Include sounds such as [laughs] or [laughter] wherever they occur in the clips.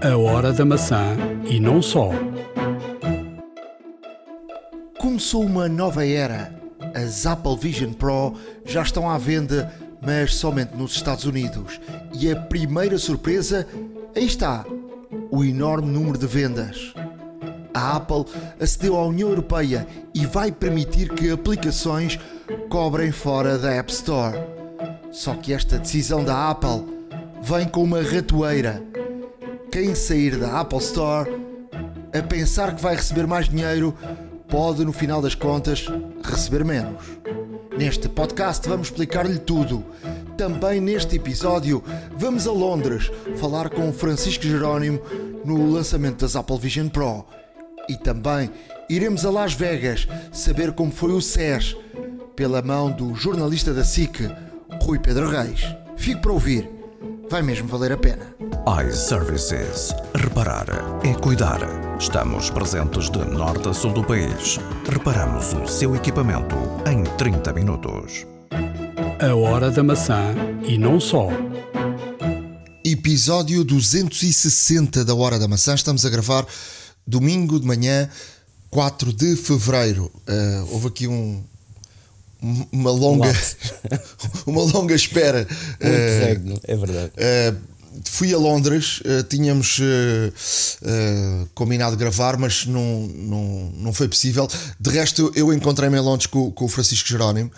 A hora da maçã e não só. Começou uma nova era. As Apple Vision Pro já estão à venda, mas somente nos Estados Unidos. E a primeira surpresa, aí está, o enorme número de vendas. A Apple acedeu à União Europeia e vai permitir que aplicações cobrem fora da App Store. Só que esta decisão da Apple vem com uma ratoeira. Quem sair da Apple Store a pensar que vai receber mais dinheiro pode, no final das contas, receber menos. Neste podcast vamos explicar-lhe tudo. Também neste episódio vamos a Londres falar com Francisco Jerónimo no lançamento das Apple Vision Pro. E também iremos a Las Vegas saber como foi o SES pela mão do jornalista da SIC, Rui Pedro Reis. Fique para ouvir, vai mesmo valer a pena. iServices. Reparar é cuidar. Estamos presentes de norte a sul do país. Reparamos o seu equipamento em 30 minutos. A hora da maçã e não só. Episódio 260 da Hora da Maçã. Estamos a gravar domingo de manhã, 4 de fevereiro. Uh, houve aqui um, uma longa [laughs] uma longa espera. Muito uh, é? Verdade. uh, fui a Londres uh, tínhamos combinado gravar mas não, não, não foi possível. De resto eu encontrei-me em Londres com, com o Francisco Jerónimo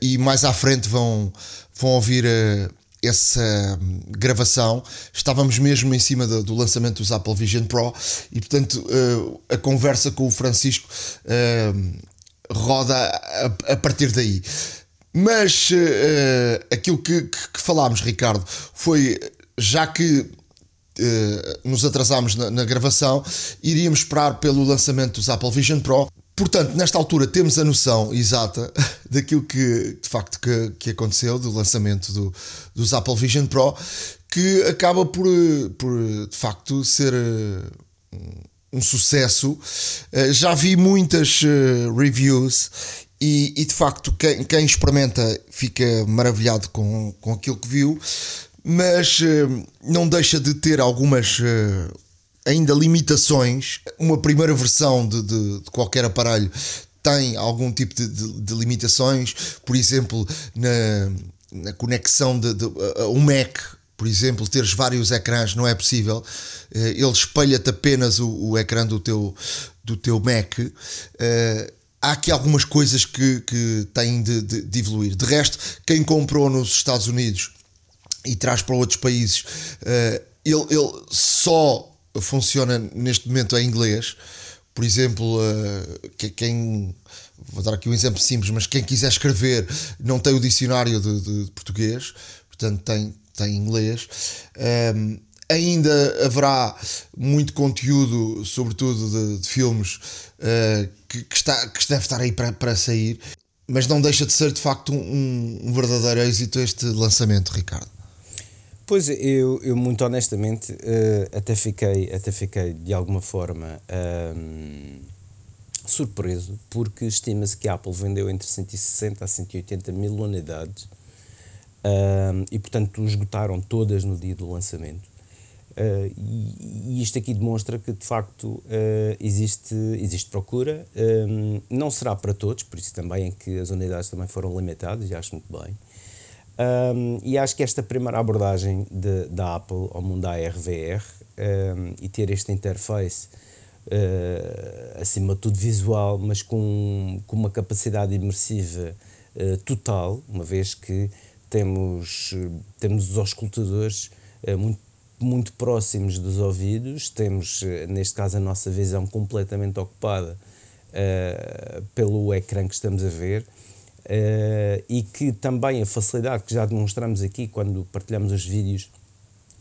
e mais à frente vão, vão ouvir essa gravação, estávamos mesmo em cima do, do, lançamento dos Apple Vision Pro e, portanto, uh, a conversa com o Francisco uh, roda a, a, partir daí. Mas uh, aquilo que, que, que, falámos, Ricardo, foi já que nos atrasámos na, na gravação, iríamos esperar pelo lançamento dos Apple Vision Pro Portanto, nesta altura temos a noção exata [laughs] daquilo que de facto que, que aconteceu do lançamento do, dos Apple Vision Pro, que acaba por, por de facto ser um, eh, sucesso. Uh, já vi muitas uh, reviews e, e, de facto quem, quem, experimenta fica maravilhado com, com aquilo que viu, mas uh, não deixa de ter algumas ainda limitações. Uma primeira versão de, de, de qualquer aparelho tem algum tipo de, de, de limitações, por exemplo, na, na conexão de, de a um Mac. Por exemplo, teres vários ecrãs não é possível. Eh, ele espelha-te apenas o, o ecrã do teu, do teu Mac. Uh, há aqui algumas coisas que, que têm de, de, de, evoluir. De resto, quem comprou nos Estados Unidos e traz para outros países, uh, ele, ele só funciona neste momento em inglês. Por exemplo, quem. Vou dar aqui um exemplo simples, mas quem quiser escrever não tem o dicionário de, de, de português, portanto tem, tem inglês. Um, ainda haverá muito conteúdo, sobretudo de, de filmes, uh, que, que, está, que deve estar aí para, para sair, mas não deixa de ser de facto um, um verdadeiro êxito este lançamento, Ricardo. Pois eu, eu muito honestamente uh, até fiquei até fiquei de alguma forma um, surpreso porque estima-se que a Apple vendeu entre 160 a 180 mil unidades e portanto esgotaram todas no dia do lançamento. Uh, e, e, isto aqui demonstra que de facto uh, existe existe procura. Um, não será para todos por isso também é que as unidades também foram limitadas e acho muito bem. Um, e acho que esta primeira abordagem de, da Apple ao mundo da RVR um, e ter esta interface uh, acima de tudo visual, mas com, com uma capacidade imersiva total, uma vez que temos, temos os auscultadores uh, muito, muito próximos dos ouvidos, temos, neste caso, a nossa visão completamente ocupada pelo ecrã que estamos a ver. Uh, e que também a facilidade que já demonstramos aqui quando partilhamos os vídeos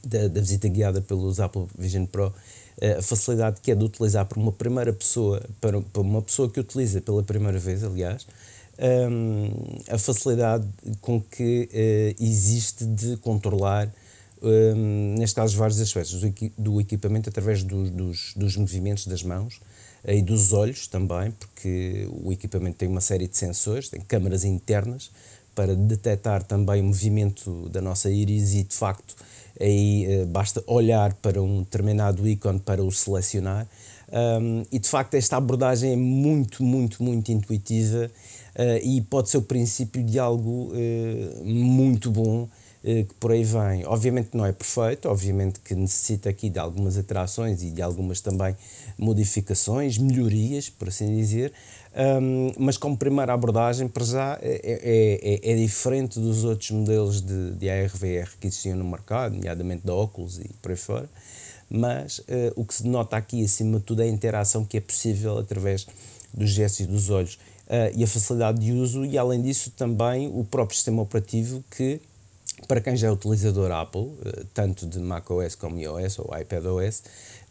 da, da visita guiada pelos Apple Vision Pro, uh, a facilidade que é de utilizar para uma primeira pessoa, para, para uma pessoa que utiliza pela primeira vez, aliás, um, a facilidade com que uh, existe de controlar, um, neste caso, vários aspectos do, do equipamento através do, dos, dos movimentos das mãos e dos olhos também, porque o equipamento tem uma série de sensores, tem câmaras internas para detectar também o movimento da nossa íris e de facto aí basta olhar para um determinado ícone para o selecionar. Um, e de facto, esta abordagem é muito, muito, muito intuitiva uh, e pode ser o princípio de algo uh, muito bom que por aí vem. Obviamente não é perfeito, obviamente que necessita aqui de algumas alterações e de algumas também modificações, melhorias, por assim dizer, um, mas como primeira abordagem, para já, é, é, é, é diferente dos outros modelos de, de ARVR que existiam no mercado, nomeadamente da Oculus e por aí fora, mas uh, o que se nota aqui, acima de tudo, é a interação que é possível através dos gestos e dos olhos uh, e a facilidade de uso, e além disso, também o próprio sistema operativo que para quem já é utilizador Apple, eh, tanto de macOS como iOS ou iPadOS,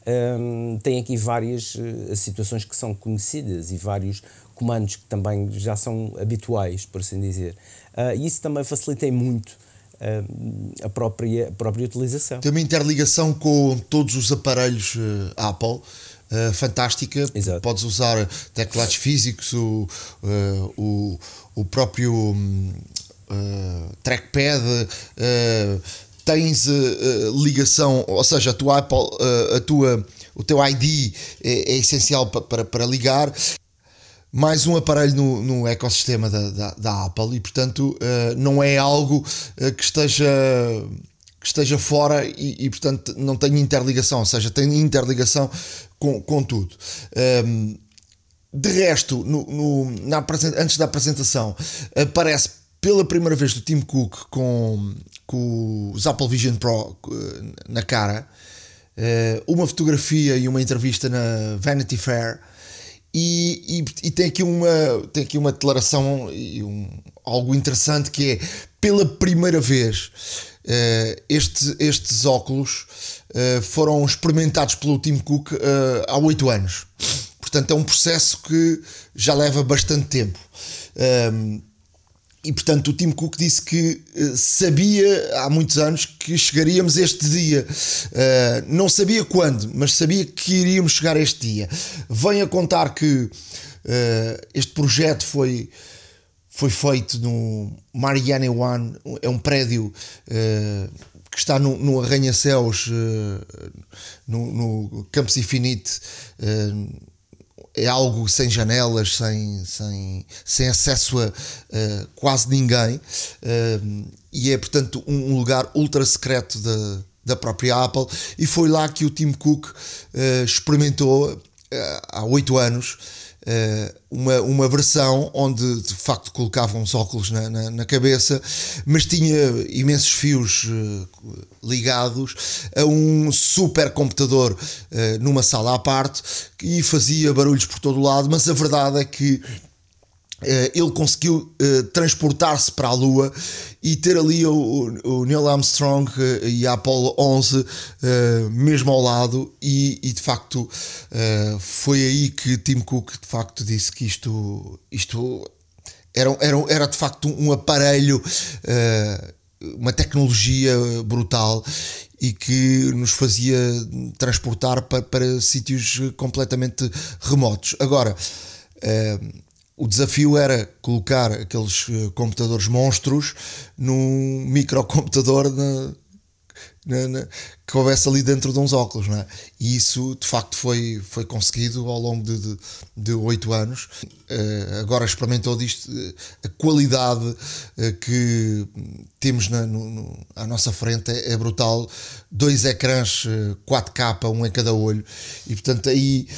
um, tem aqui várias uh, situações que são conhecidas e vários comandos que também já são habituais, por assim dizer. Uh, e isso também facilita muito uh, a, própria, a própria utilização. Tem uma interligação com todos os aparelhos Apple. Uh, fantástica. Exato. Podes usar teclados físicos, o, uh, o, o próprio um, uh, trackpad, tens ligação, ou seja, a tua Apple, a tua, o teu ID é, é essencial para, para, para ligar mais um aparelho no, no ecossistema da, da, da, Apple e portanto uh, não é algo uh, que esteja que esteja fora e, e, portanto não tem interligação, ou seja, tem interligação com, com tudo. Um, de resto, no, no, na, antes da apresentação, aparece pela primeira vez do Tim Cook com, com os Apple Vision Pro eh, na cara, eh, uma fotografia e uma entrevista na Vanity Fair. E, e, e, tem, aqui uma, tem aqui uma declaração e um, algo interessante que é pela primeira vez uh, este, estes óculos uh, foram experimentados pelo Tim Cook uh, há oito anos. Portanto, é um processo que já leva bastante tempo. Um, e portanto o Tim Cook disse que uh, sabia há muitos anos que chegaríamos este dia. Uh, não sabia quando, mas sabia que iríamos chegar a este dia. Vem a contar que uh, este projeto foi, foi feito no Marianne One, é um prédio que está no, no arranha-céus, no, no Campus Infinite é algo sem janelas, sem, sem, sem acesso a uh, quase ninguém, uh, e é portanto um, lugar ultra secreto da, da própria Apple. E foi lá que o Tim Cook uh, experimentou há oito anos uma, uma versão onde de facto colocavam uns óculos na, na, na cabeça, mas tinha imensos fios uh, ligados a um supercomputador uh, numa sala à parte e fazia barulhos por todo o lado, mas a verdade é que ele conseguiu uh, transportar-se para a Lua e ter ali o, o Neil Armstrong uh, e a Apollo 11 mesmo ao lado e, e de facto foi aí que Tim Cook de facto disse que isto, isto era, era, era de facto um aparelho uma tecnologia brutal e que nos fazia transportar para, para sítios completamente remotos. Agora o desafio era colocar aqueles eh, computadores monstros num microcomputador na, na, na, que houvesse ali dentro de uns óculos, não é? E isso de facto foi, foi conseguido ao longo de oito anos. Uh, agora experimentou disto, uh, a qualidade uh, que temos na, no, no, à nossa frente é, é brutal. Dois ecrãs 4K, um em cada olho, e portanto aí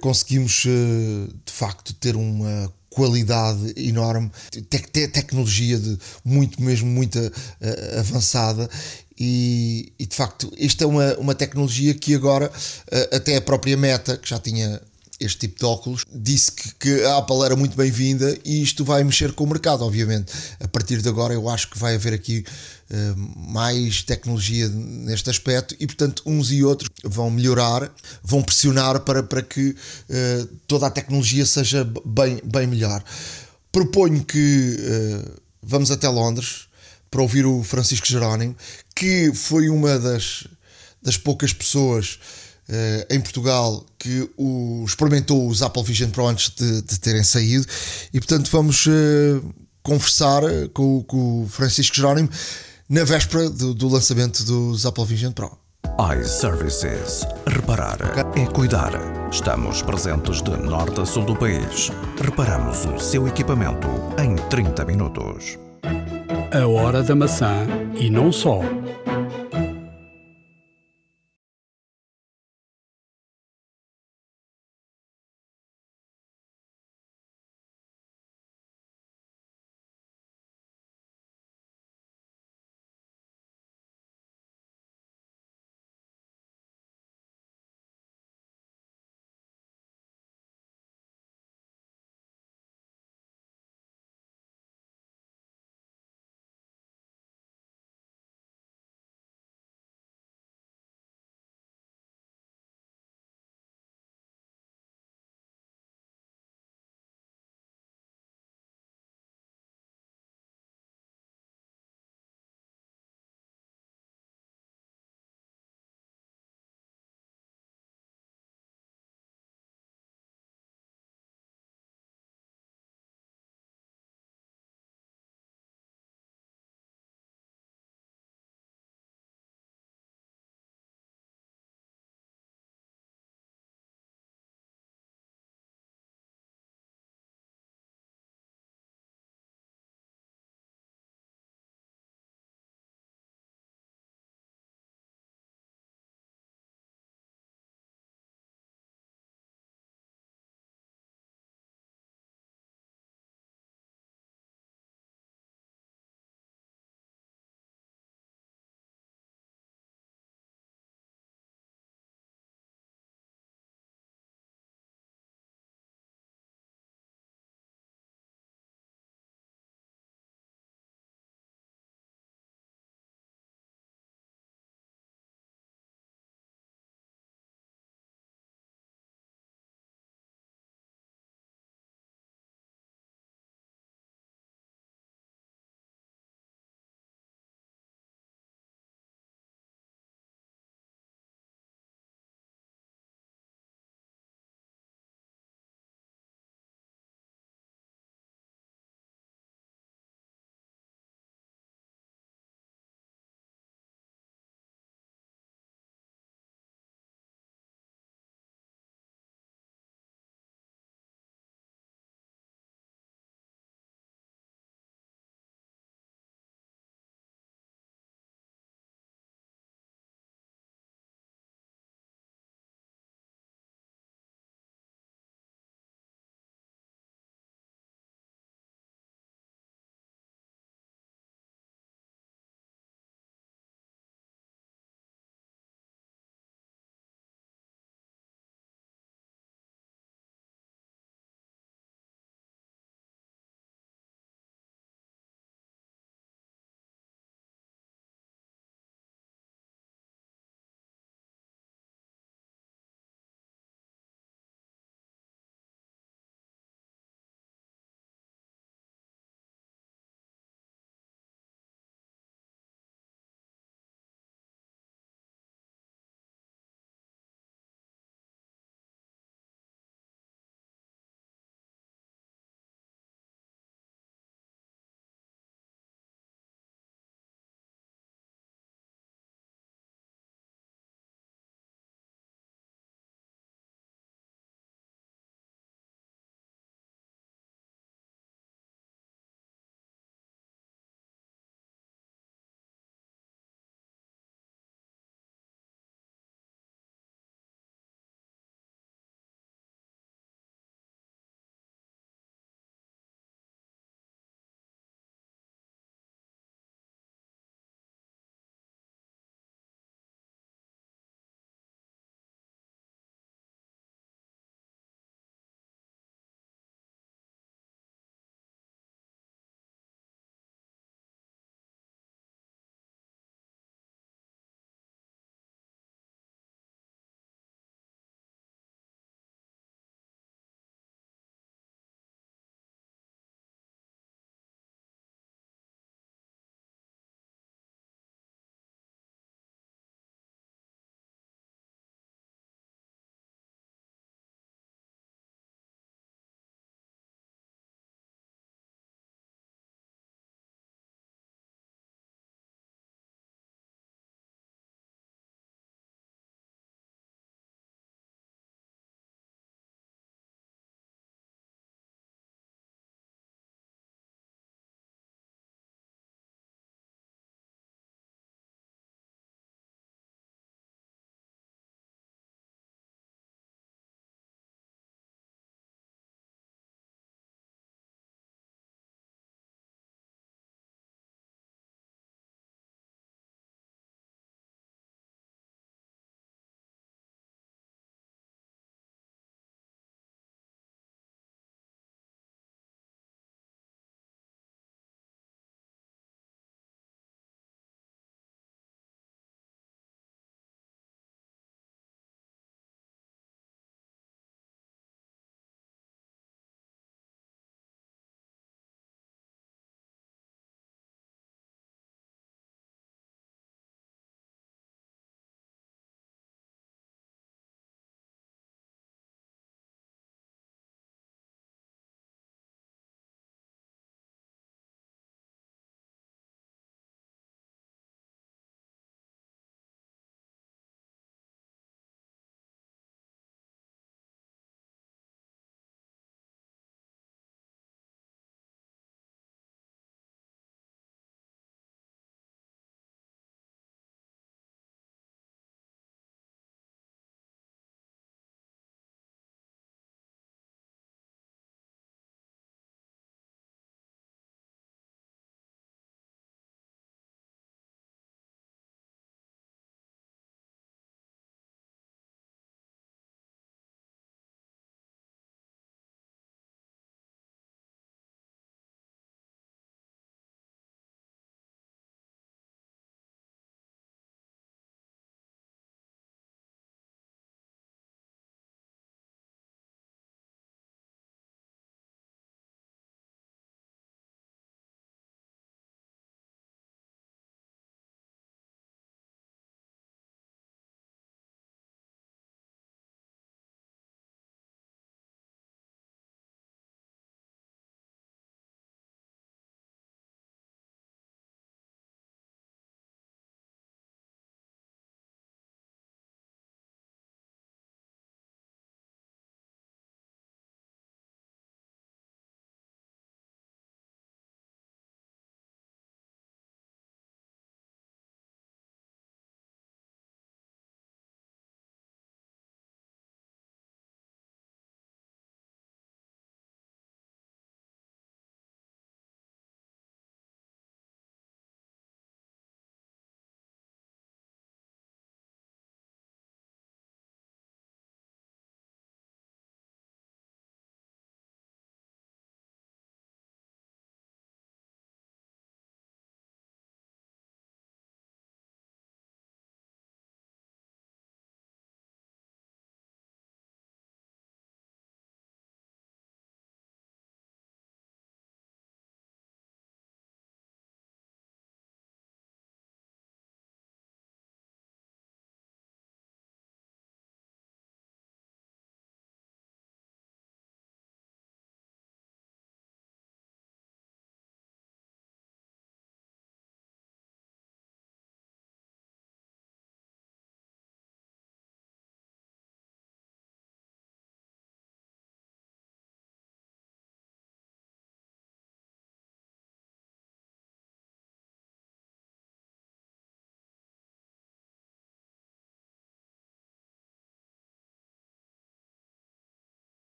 conseguimos de facto ter uma qualidade enorme, te te tecnologia de muito mesmo muito uh, avançada. E, e, de facto esta é uma, uma tecnologia que agora uh, até a própria Meta que já tinha este tipo de óculos, disse que, que a Apple era muito bem-vinda e isto vai mexer com o mercado, obviamente. A partir de agora, eu acho que vai haver aqui uh, mais tecnologia neste aspecto e, portanto, uns e outros vão melhorar, vão pressionar para, para que uh, toda a tecnologia seja bem, bem melhor. Proponho que uh, vamos até Londres para ouvir o Francisco Jerónimo, que foi uma das, das poucas pessoas em Portugal que o, experimentou os Apple Vision Pro antes de, de terem saído e portanto vamos uh, conversar com, com, o Francisco Jerónimo na véspera do, do lançamento dos Apple Vision Pro. iServices. Reparar é cuidar. Estamos presentes de norte a sul do país. Reparamos o seu equipamento em 30 minutos. A hora da maçã e não só.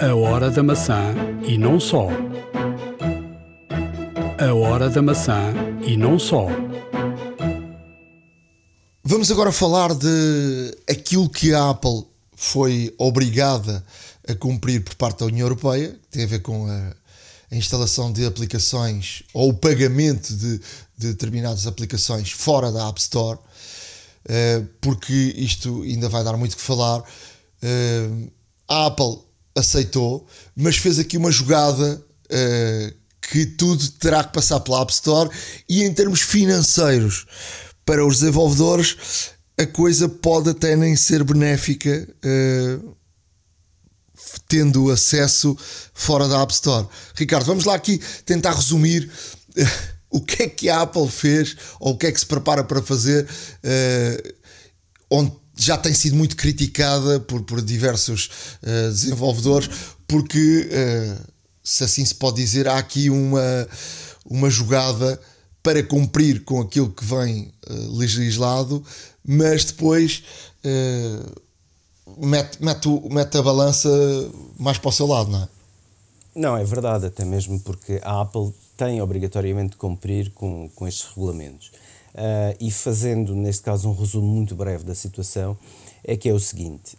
A hora da maçã e não só. A hora da maçã e não só. Vamos agora falar de aquilo que a Apple foi obrigada a cumprir por parte da União Europeia, que tem a ver com a, a instalação de aplicações ou o pagamento de, de determinadas aplicações fora da App Store, uh, porque isto ainda vai dar muito que falar. Uh, a Apple aceitou, mas fez aqui uma jogada uh, que tudo terá que passar pela App Store e em termos financeiros para os desenvolvedores a coisa pode até nem ser benéfica uh, tendo acesso fora da App Store. Ricardo, vamos lá aqui tentar resumir uh, o que é que a Apple fez ou o que é que se prepara para fazer, onde já tem sido muito criticada por, por diversos uh, desenvolvedores, porque, uh, se assim se pode dizer, há aqui uma, uma jogada para cumprir com aquilo que vem uh, legislado, mas depois mete, mete, mete a balança mais para o seu lado, não é? Não, é verdade, até mesmo porque a Apple tem obrigatoriamente de cumprir com, com estes regulamentos. Uh, e fazendo, neste caso, um resumo muito breve da situação, é que é o seguinte: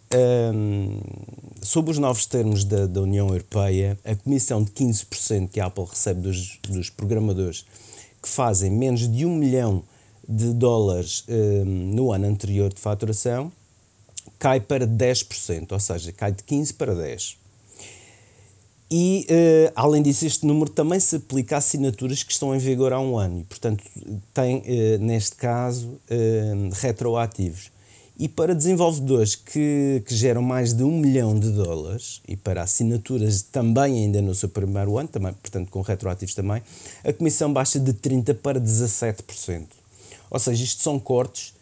um, sob os novos termos da, da, União Europeia, a comissão de 15% que a Apple recebe dos, dos programadores que fazem menos de um milhão de dólares um, no ano anterior de faturação cai para 10%, ou seja, cai de 15% para 10%. E, uh, além disso, este número também se aplica a assinaturas que estão em vigor há um ano e, portanto, tem, uh, neste caso, uh, retroativos. E para desenvolvedores que, que geram mais de um milhão de dólares e para assinaturas também ainda no seu primeiro ano, também, portanto com retroativos também, a comissão baixa de 30% para 17%. Ou seja, isto são cortes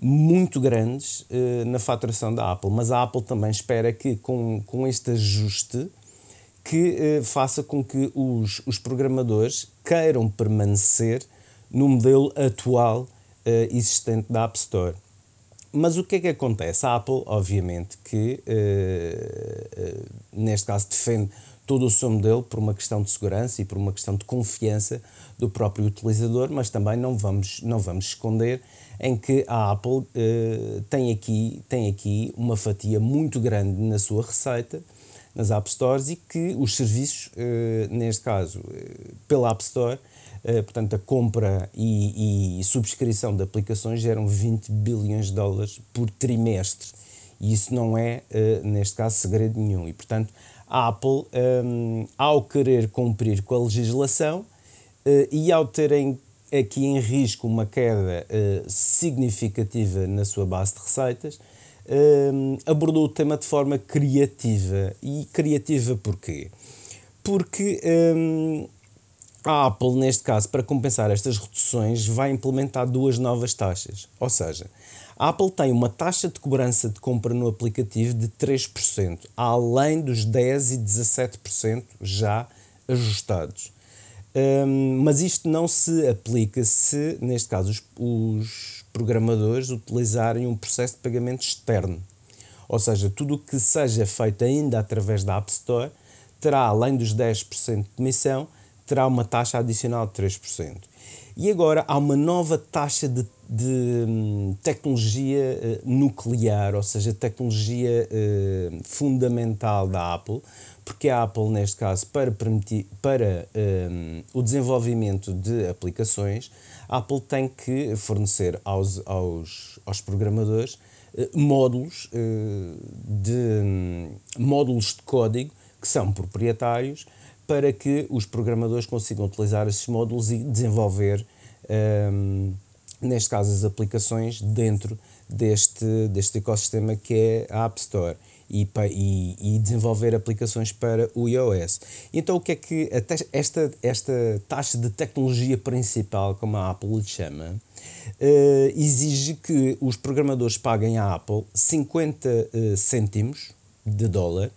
muito grandes na faturação da Apple, mas a Apple também espera que com, com este ajuste que eh, faça com que os, os programadores queiram permanecer no modelo atual eh, existente da App Store. Mas o que é que acontece? A Apple, obviamente, que eh, neste caso defende todo o seu modelo por uma questão de segurança e por uma questão de confiança do próprio utilizador, mas também não vamos, não vamos esconder em que a Apple tem, aqui, tem aqui uma fatia muito grande na sua receita nas App Stores e que os serviços, eh, neste caso, eh, pela App Store, eh, portanto, a compra e, e, subscrição de aplicações geram 20 bilhões de dólares por trimestre. E isso não é, neste caso, segredo nenhum. E, portanto, a Apple, ao querer cumprir com a legislação e ao terem aqui em risco uma queda significativa na sua base de receitas, um, abordou o tema de forma criativa. E criativa porquê? Porque um, a Apple, neste caso, para compensar estas reduções, vai implementar duas novas taxas. Ou seja, a Apple tem uma taxa de cobrança de compra no aplicativo de 3%, além dos 10% e 17% já ajustados. Um, mas isto não se aplica se, neste caso, os, os programadores utilizarem um processo de pagamento externo. Ou seja, tudo o que seja feito ainda através da App Store terá, além dos 10% de comissão, terá uma taxa adicional de 3%. E agora há uma nova taxa de, de hum, tecnologia uh, nuclear, ou seja, tecnologia uh, fundamental da Apple, porque a Apple, neste caso, para, permitir, para um, o desenvolvimento de aplicações, a Apple tem que fornecer aos, aos, aos programadores uh, módulos de um, módulos de código que são proprietários para que os programadores consigam utilizar esses módulos e desenvolver, um, neste caso, as aplicações dentro deste, deste ecossistema que é a App Store. E, e, e, desenvolver aplicações para o iOS. Então, o que é que esta, esta taxa de tecnologia principal, como a Apple lhe chama, uh, exige que os programadores paguem à Apple 50 uh, eh, cêntimos de dólar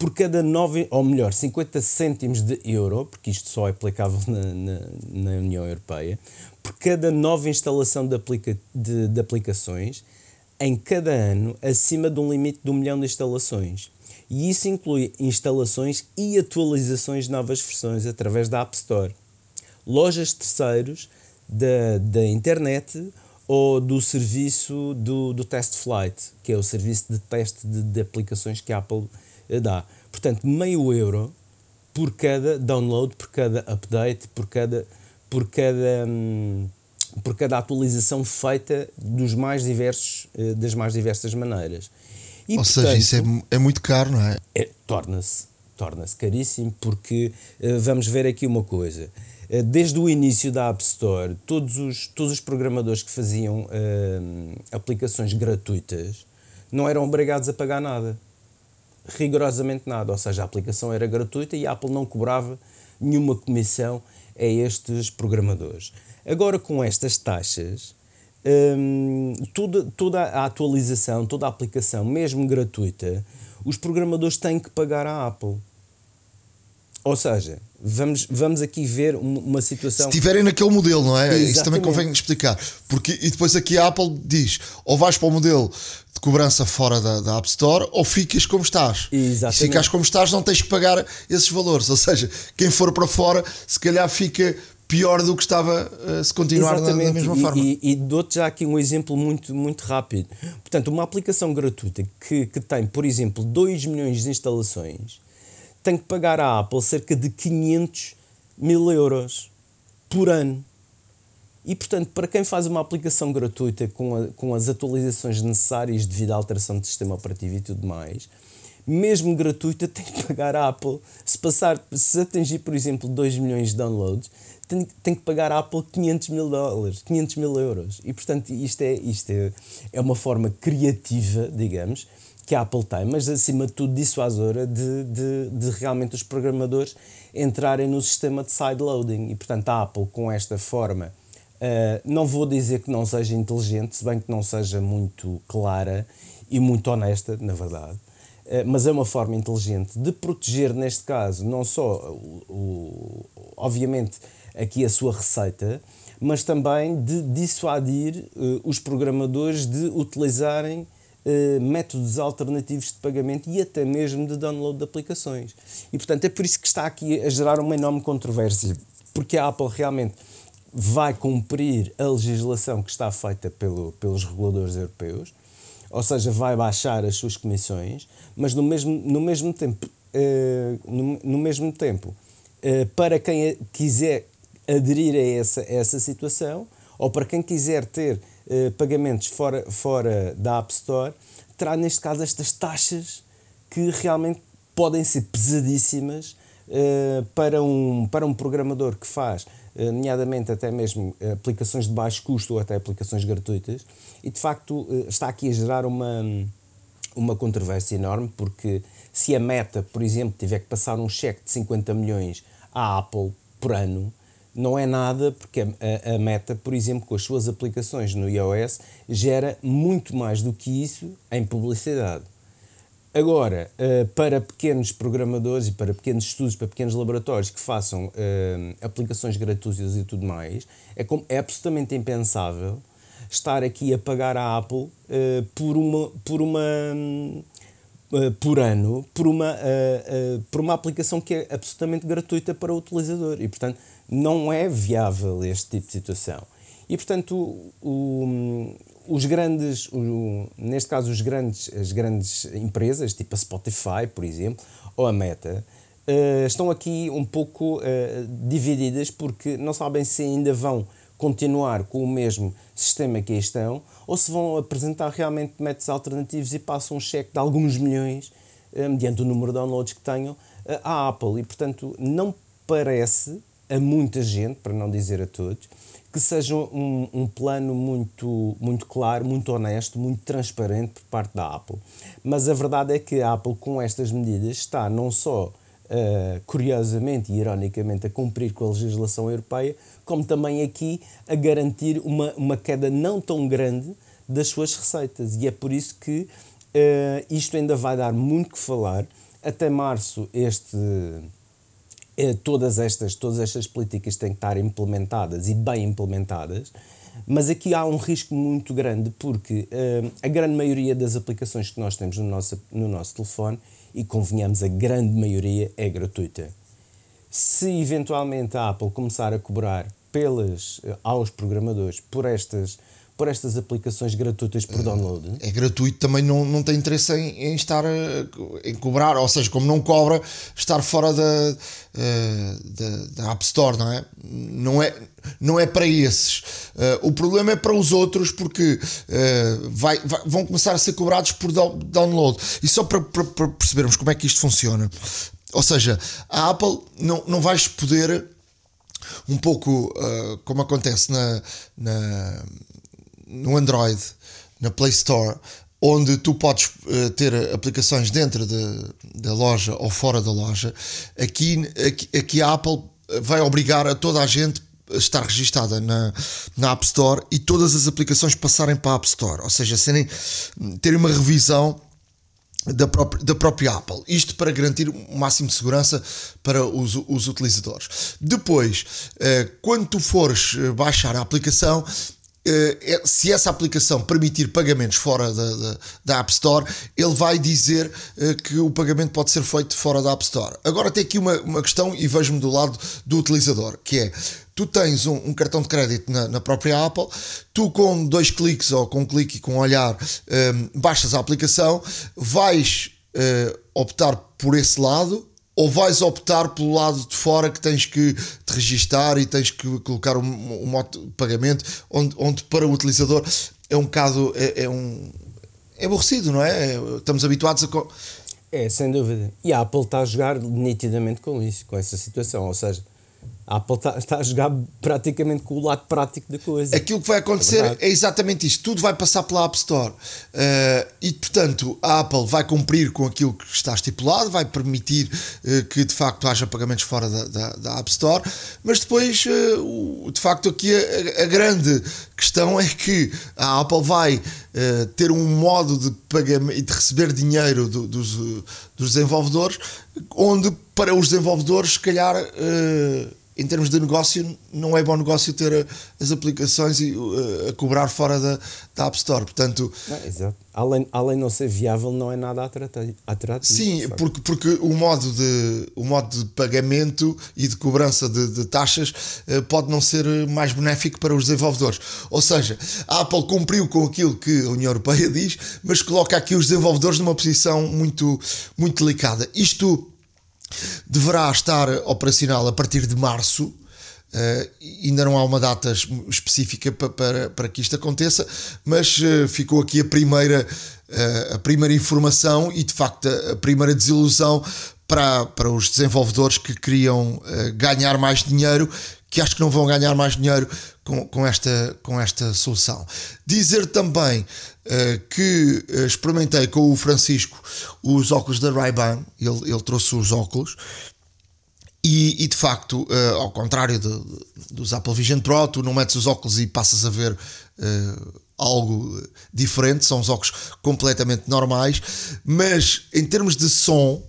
por cada 9, ou melhor, 50 cêntimos de euro, porque isto só é aplicável na, na, na União Europeia, por cada nova instalação de, aplica, de, de, aplicações em cada ano acima de um limite de um milhão de instalações. E isso inclui instalações e atualizações de novas versões através da App Store, lojas terceiros da, da internet ou do serviço do, do Test Flight, que é o serviço de teste de, de aplicações que a Apple eh, dá. Portanto, meio euro por cada download, por cada update, por cada, por cada, hum, por cada atualização feita dos mais diversos, eh, das mais diversas maneiras. E, Ou portanto, seja, isso é, é muito caro, não é? é Torna-se torna caríssimo porque eh, vamos ver aqui uma coisa. Eh, desde o início da App Store, todos os, todos os programadores que faziam aplicações gratuitas não eram obrigados a pagar nada. Rigorosamente nada. Ou seja, a aplicação era gratuita e a Apple não cobrava nenhuma comissão a estes programadores. Agora, com estas taxas, um, toda, toda a atualização, toda a aplicação, mesmo gratuita, os programadores têm que pagar à Apple. Ou seja, vamos, vamos aqui ver uma situação. Se estiverem naquele modelo, não é? Exatamente. Isso também convém explicar. Porque, e depois aqui a Apple diz: ou vais para o modelo de cobrança fora da, da App Store, ou ficas como estás. Exatamente. Se ficas como estás, não tens que pagar esses valores. Ou seja, quem for para fora, se calhar fica pior do que estava uh, se continuar da, da, mesma e, forma. E, e dou-te já aqui um exemplo muito, muito rápido. Portanto, uma aplicação gratuita que, que tem, por exemplo, 2 milhões de instalações, tem que pagar à Apple cerca de 500 mil euros por ano. E, portanto, para quem faz uma aplicação gratuita com, a, com as atualizações necessárias devido à alteração do sistema operativo e tudo mais, mesmo gratuita, [laughs] tem que pagar à Apple. Se, passar, se atingir, por exemplo, 2 milhões de downloads, tem, tem que pagar à Apple 500 mil dólares, 500 mil euros. E, portanto, isto é, isto é, é uma forma criativa, digamos, que a Apple tem, mas acima de tudo dissuasora de, de, de realmente os programadores entrarem no sistema de sideloading. E, portanto, a Apple, com esta forma, uh, não vou dizer que não seja inteligente, se bem que não seja muito clara e muito honesta, na verdade, uh, mas é uma forma inteligente de proteger, neste caso, não só, o, o obviamente, aqui a sua receita, mas também de dissuadir uh, os programadores de utilizarem uh, métodos alternativos de pagamento e até mesmo de download de aplicações. E portanto é por isso que está aqui a gerar uma enorme controvérsia, porque a Apple realmente vai cumprir a legislação que está feita pelo, pelos reguladores europeus, ou seja, vai baixar as suas comissões, mas no mesmo, no mesmo tempo, uh, no, no mesmo tempo uh, para quem quiser aderir a essa, a essa situação, ou para quem quiser ter eh, pagamentos fora, fora da App Store, terá neste caso estas taxas que realmente podem ser pesadíssimas uh, para, um, para um programador que faz, uh, nomeadamente até mesmo aplicações de baixo custo ou até aplicações gratuitas, e de facto está aqui a gerar uma, uma controvérsia enorme, porque se a meta, por exemplo, tiver que passar um cheque de 50 milhões à Apple por ano, não é nada, porque a, a, Meta, por exemplo, com as suas aplicações no iOS, gera muito mais do que isso em publicidade. Agora, uh, para pequenos programadores e para pequenos estudos, para pequenos laboratórios que façam uh, aplicações gratuitas e tudo mais, é, como, é absolutamente impensável estar aqui a pagar a Apple uh, por uma, por uma uh, por ano por uma, uh, por uma aplicação que é absolutamente gratuita para o utilizador e, portanto, não é viável este tipo de situação. E, portanto, o, o, os grandes, o, neste caso, os grandes, as grandes empresas, tipo a Spotify, por exemplo, ou a Meta, estão aqui um pouco divididas porque não sabem se ainda vão continuar com o mesmo sistema que aí estão ou se vão apresentar realmente métodos alternativos e passam um cheque de alguns milhões, uh, mediante o número de downloads que tenham, à Apple. E, portanto, não parece a muita gente, para não dizer a todos, que seja um, um, plano muito, muito claro, muito honesto, muito transparente por parte da Apple. Mas a verdade é que a Apple, com estas medidas, está não só uh, curiosamente e ironicamente a cumprir com a legislação europeia, como também aqui a garantir uma, uma queda não tão grande das suas receitas. E é por isso que uh, isto ainda vai dar muito que falar. Até março, este é, todas estas, todas estas políticas têm que estar implementadas e bem implementadas, mas aqui há um risco muito grande porque uh, a grande maioria das aplicações que nós temos no nosso, no nosso telefone e convenhamos, a grande maioria é gratuita. Se eventualmente a Apple começar a cobrar pelas, aos programadores por estas por estas aplicações gratuitas por download? É gratuito, também não, não tem interesse em, em estar a, em cobrar, ou seja, como não cobra, estar fora da, eh, da, da App Store, não é? Não é, não é para esses. Uh, o problema é para os outros, porque uh, vai, vai, vão começar a ser cobrados por download. E só para, para, para percebermos como é que isto funciona. Ou seja, a Apple não, não vais poder um pouco uh, como acontece na, na, no Android, na Play Store, onde tu podes uh, ter aplicações dentro de, da loja ou fora da loja, aqui, aqui, aqui a Apple vai obrigar a toda a gente a estar registada na, na App Store e todas as aplicações passarem para a App Store, ou seja, serem, terem uma revisão da própria, da própria Apple. Isto para garantir o máximo de segurança para os, os utilizadores. Depois, uh, quando tu fores eh, baixar a aplicação, se essa aplicação permitir pagamentos fora da, da, da App Store, ele vai dizer uh, que o pagamento pode ser feito fora da App Store. Agora tem aqui uma, uma questão e vejo-me do lado do utilizador, que é tu tens um, um cartão de crédito na, na, própria Apple, tu com dois cliques ou com um clique e com um olhar um, baixas a aplicação, vais uh, optar por esse lado ou vais optar pelo lado de fora que tens que te registar e tens que colocar um, um modo de pagamento onde, onde para o utilizador é um bocado é, é um é aborrecido, não é? Estamos habituados a é, sem dúvida. E a Apple está a jogar nitidamente com isso, com essa situação. Ou seja, a Apple está, está, a jogar praticamente com o lado prático da coisa. Aquilo que vai acontecer é, é exatamente isto: tudo vai passar pela App Store. Uh, e, portanto, a Apple vai cumprir com aquilo que está estipulado, vai permitir uh, que de facto haja pagamentos fora da, da, da App Store, mas depois, uh, de facto, aqui a, a, grande questão é que a Apple vai ter um modo de pagamento e de receber dinheiro do, dos, dos desenvolvedores, onde para os desenvolvedores, se calhar em termos de negócio, não é bom negócio ter eh, as aplicações e, uh, a cobrar fora da, da App Store. Portanto, não, exato. Além, além de não ser viável, não é nada atrativo. Sim, porque, porque o, modo de, o modo de pagamento e de cobrança de, de taxas uh, pode não ser mais benéfico para os desenvolvedores. Ou seja, a Apple cumpriu com aquilo que a União Europeia diz, mas coloca aqui os desenvolvedores numa posição muito, muito delicada. Isto deverá estar operacional a partir de março. Uh, ainda não há uma data específica para, para, para que isto aconteça, mas uh, ficou aqui a primeira, uh, a primeira informação e de facto a, a, primeira desilusão para, para os desenvolvedores que queriam ganhar mais dinheiro, que acho que não vão ganhar mais dinheiro com, com, esta, com esta solução. Dizer também que uh, experimentei com o Francisco os óculos da Ray-Ban, ele, ele trouxe os óculos. E, e de facto, uh, ao contrário de, de, dos Apple Vision Pro, tu não metes os óculos e passas a ver algo diferente, são os óculos completamente normais, mas em termos de som,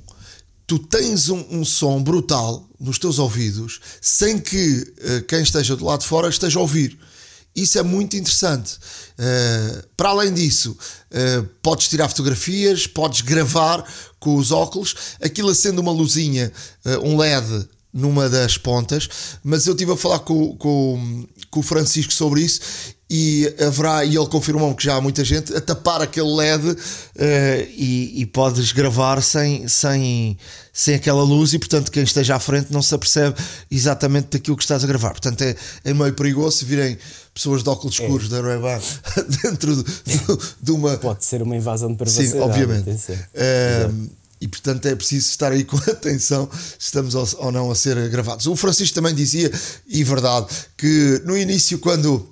tu tens um, um, som brutal nos teus ouvidos sem que uh, quem esteja do lado de fora esteja a ouvir. Isso é muito interessante. Uh, para além disso, uh, podes tirar fotografias, podes gravar com os óculos, aquilo acende uma luzinha, um LED numa das pontas, mas eu estive a falar com, com, com o Francisco sobre isso e haverá, e ele confirmou que já há muita gente, a tapar aquele LED uh, e, e, podes gravar sem, sem, sem aquela luz e portanto quem esteja à frente não se apercebe exatamente daquilo que estás a gravar. Portanto é, é meio perigoso se virem pessoas de óculos é. escuros da Ray-Ban [laughs] dentro de, de, de, uma... Pode ser uma invasão de privacidade. Sim, obviamente. Uh, e portanto é preciso estar aí [laughs] com atenção se estamos ou não a ser gravados. O Francisco também dizia, e verdade, que no início, quando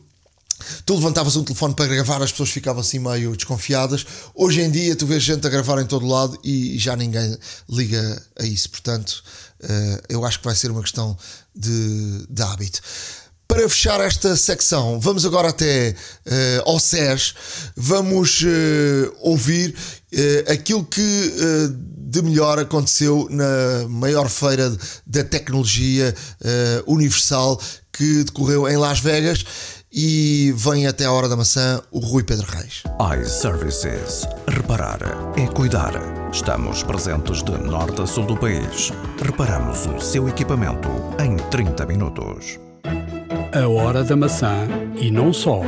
tu levantavas um telefone para gravar, as pessoas ficavam assim meio desconfiadas. Hoje em dia, tu vês gente a gravar em todo lado e já ninguém liga a isso. Portanto, eh, eu acho que vai ser uma questão de, de hábito. Para fechar esta secção, vamos agora até uh, ao SES, vamos uh, ouvir uh, aquilo que de melhor aconteceu na maior feira da tecnologia universal que decorreu em Las Vegas e vem até a hora da maçã o Rui Pedro Reis. iServices. Reparar é cuidar. Estamos presentes de norte a sul do país. Reparamos o seu equipamento em 30 minutos. A hora da maçã e não só.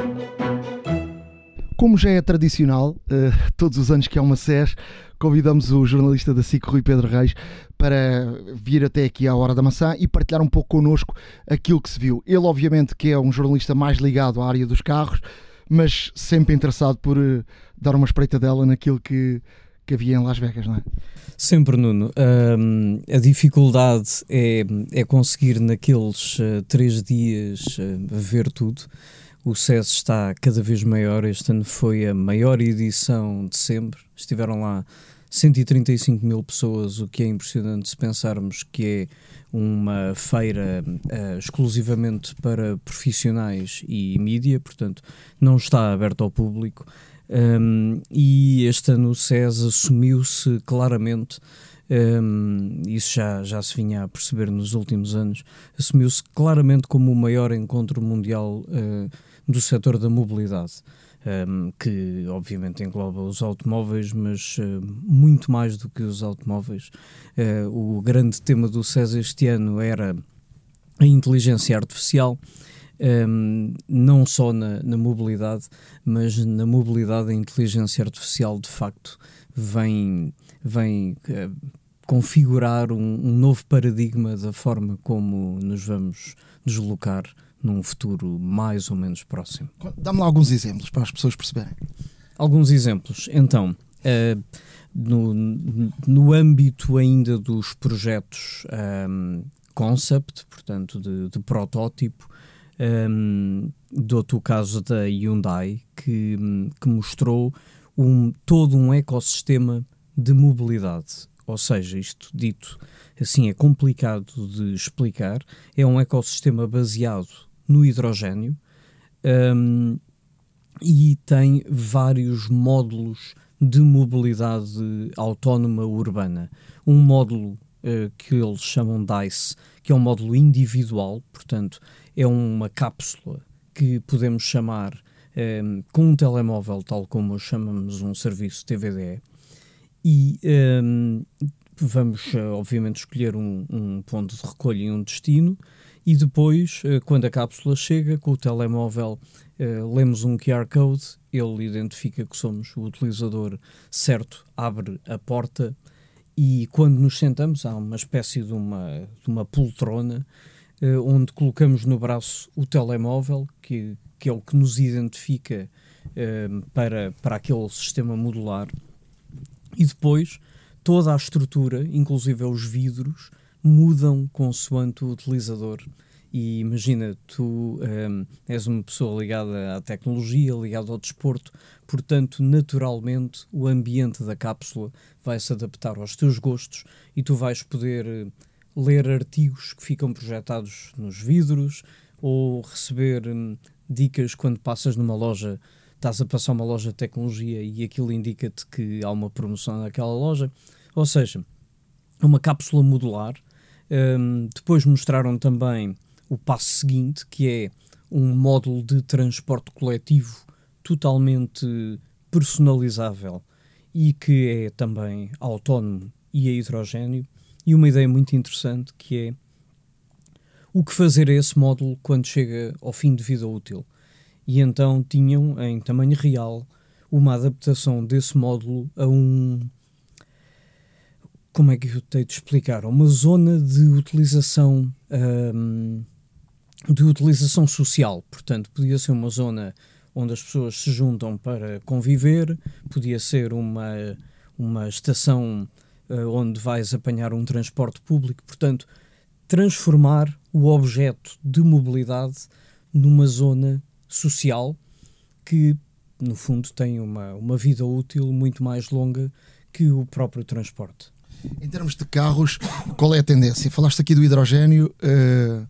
Como já é tradicional, uh, todos os anos que há uma SES, convidamos o jornalista da SIC, Rui Pedro Reis, para vir até aqui à Hora da Maçã e partilhar um pouco connosco aquilo que se viu. Ele, obviamente, que é um jornalista mais ligado à área dos carros, mas sempre interessado por uh, dar uma espreita dela naquilo que, que havia em Las Vegas, não é? Sempre, Nuno. Um, a dificuldade é, é conseguir naqueles uh, três dias uh, ver tudo. O SES está cada vez maior. Este ano foi a maior edição de sempre. Estiveram lá 135 mil pessoas, o que é impressionante se pensarmos que é uma feira uh, exclusivamente para profissionais e mídia, portanto, não está aberto ao público. Um, e este ano o SES assumiu-se claramente, um, isso já, já se vinha a perceber nos últimos anos, assumiu-se claramente como o maior encontro mundial uh, do setor da mobilidade. Um, que obviamente engloba os automóveis, mas uh, muito mais do que os automóveis. Uh, o grande tema do SES este ano era a inteligência artificial um, não só na, na, mobilidade, mas na mobilidade a inteligência artificial de facto vem, vem uh, configurar um, um, novo paradigma da forma como nos vamos deslocar num futuro mais ou menos próximo. Dá-me lá alguns exemplos para as pessoas perceberem. Alguns exemplos. Então, uh, no, no âmbito ainda dos projetos um, concept, portanto, de, de protótipo, um, dou-te o caso da Hyundai, que, que mostrou um, todo um ecossistema de mobilidade. Ou seja, isto dito assim é complicado de explicar, é um ecossistema baseado no hidrogênio um, e tem vários módulos de mobilidade autónoma urbana. Um módulo uh, que eles chamam DICE, que é um módulo individual, portanto, é uma cápsula que podemos chamar um, com um telemóvel, tal como chamamos um serviço TVDE, e um, vamos, eh, obviamente, escolher um, um, ponto de recolha e um destino, e depois, uh, quando a cápsula chega, com o telemóvel, uh, lemos um QR Code, ele identifica que somos o utilizador certo, abre a porta, e quando nos sentamos, há uma espécie de uma, de uma poltrona onde colocamos no braço o telemóvel, que, que é o que nos identifica uh, para, para aquele sistema modular, e depois toda a estrutura, inclusive os vidros, mudam consoante o utilizador. E imagina, tu um, ehm, és uma pessoa ligada à tecnologia, ligada ao desporto, portanto, naturalmente, o ambiente da cápsula vai se adaptar aos teus gostos e tu vais poder eh, ler artigos que ficam projetados nos vidros ou receber hum, dicas quando passas numa loja, estás a passar uma loja de tecnologia e aquilo indica-te que há uma promoção naquela loja. Ou seja, é uma cápsula modular. Um, depois mostraram também o passo seguinte, que é um módulo de transporte coletivo totalmente personalizável e que é também autónomo e a hidrogênio e uma ideia muito interessante que é o que fazer a esse módulo quando chega ao fim de vida útil. E então tinham em tamanho real uma adaptação desse módulo a um. Como é que eu tenho de explicar? Uma zona de utilização. Um, de utilização social. Portanto, podia ser uma zona onde as pessoas se juntam para conviver, podia ser uma, uma estação onde vais apanhar um transporte público. Portanto, transformar o objeto de mobilidade numa zona social que, no fundo, tem uma, uma vida útil muito mais longa que o próprio transporte. Em termos de carros, qual é a tendência? Falaste aqui do hidrogênio, uh,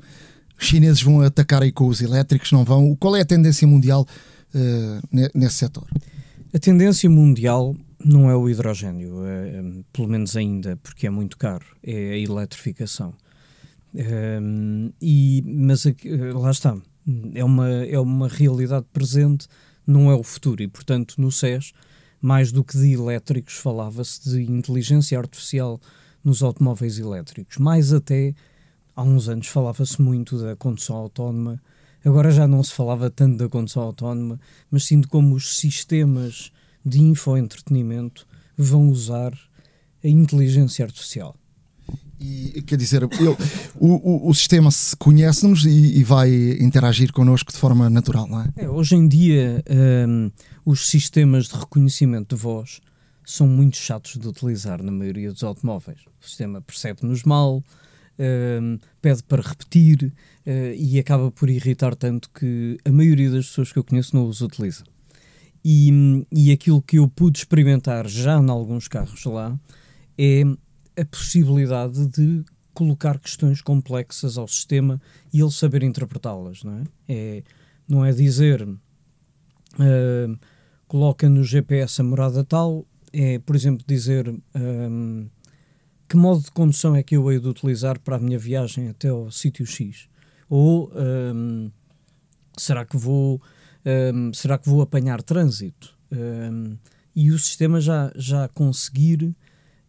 os chineses vão atacar aí com os elétricos, não vão? Qual é a tendência mundial uh, nesse setor? A tendência mundial não é o hidrogênio, é, é, pelo menos ainda, porque é muito caro, é a eletrificação. Um, e, mas aqui, lá está, É uma, é uma realidade presente, não é o futuro. E, portanto, no SES, mais do que de elétricos, falava-se de inteligência artificial nos automóveis elétricos. Mais até, há uns anos, falava-se muito da condução autónoma. Agora já não se falava tanto da condução autónoma, mas sim de como os sistemas de infoentretenimento vão usar a inteligência artificial. E, quer dizer, ele, o, o, o, sistema conhece-nos e, e, vai interagir connosco de forma natural, não é? é hoje em dia, um, os sistemas de reconhecimento de voz são muito chatos de utilizar na maioria dos automóveis. O sistema percebe-nos mal, um, pede para repetir uh, e acaba por irritar tanto que a maioria das pessoas que eu conheço não os utiliza. E, e aquilo que eu pude experimentar já em alguns carros lá é a possibilidade de colocar questões complexas ao sistema e ele saber interpretá-las, não é? é? Não é dizer uh, coloca no GPS a morada tal, é, por exemplo, dizer um, que modo de condução é que eu hei de utilizar para a minha viagem até ao sítio X? Ou um, será que vou um, será que vou apanhar trânsito? Um, e o sistema já, já conseguir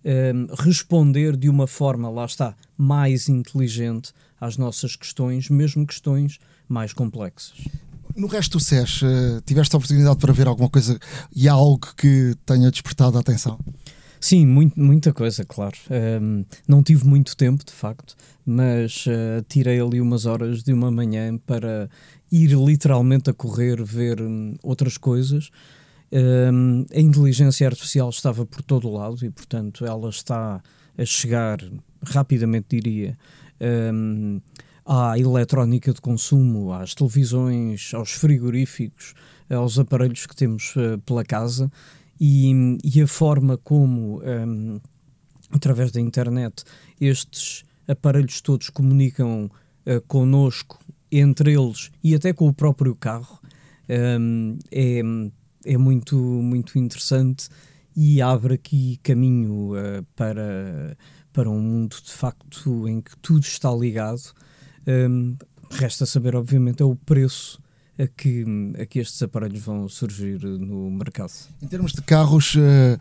um, responder de uma forma, lá está, mais inteligente às nossas questões, mesmo questões mais complexas. No resto do SES, uh, tiveste a oportunidade para ver alguma coisa e algo que tenha despertado a atenção? Sim, muito, muita coisa, claro. Um, não tive muito tempo, de facto, mas uh, tirei ali umas horas de uma manhã para ir literalmente a correr ver um, outras coisas. Um, a inteligência artificial estava por todo o lado e, portanto, ela está a chegar rapidamente, diria, um, à eletrónica de consumo, às televisões, aos frigoríficos, aos aparelhos que temos uh, pela casa e, e, a forma como, um, através da internet, estes aparelhos todos comunicam uh, connosco entre eles e até com o próprio carro um, é, é muito, muito interessante e abre aqui caminho uh, para, para um mundo de facto em que tudo está ligado. Um, resta saber, obviamente, é o preço a que, a que estes aparelhos vão surgir no mercado. Em termos de carros, uh,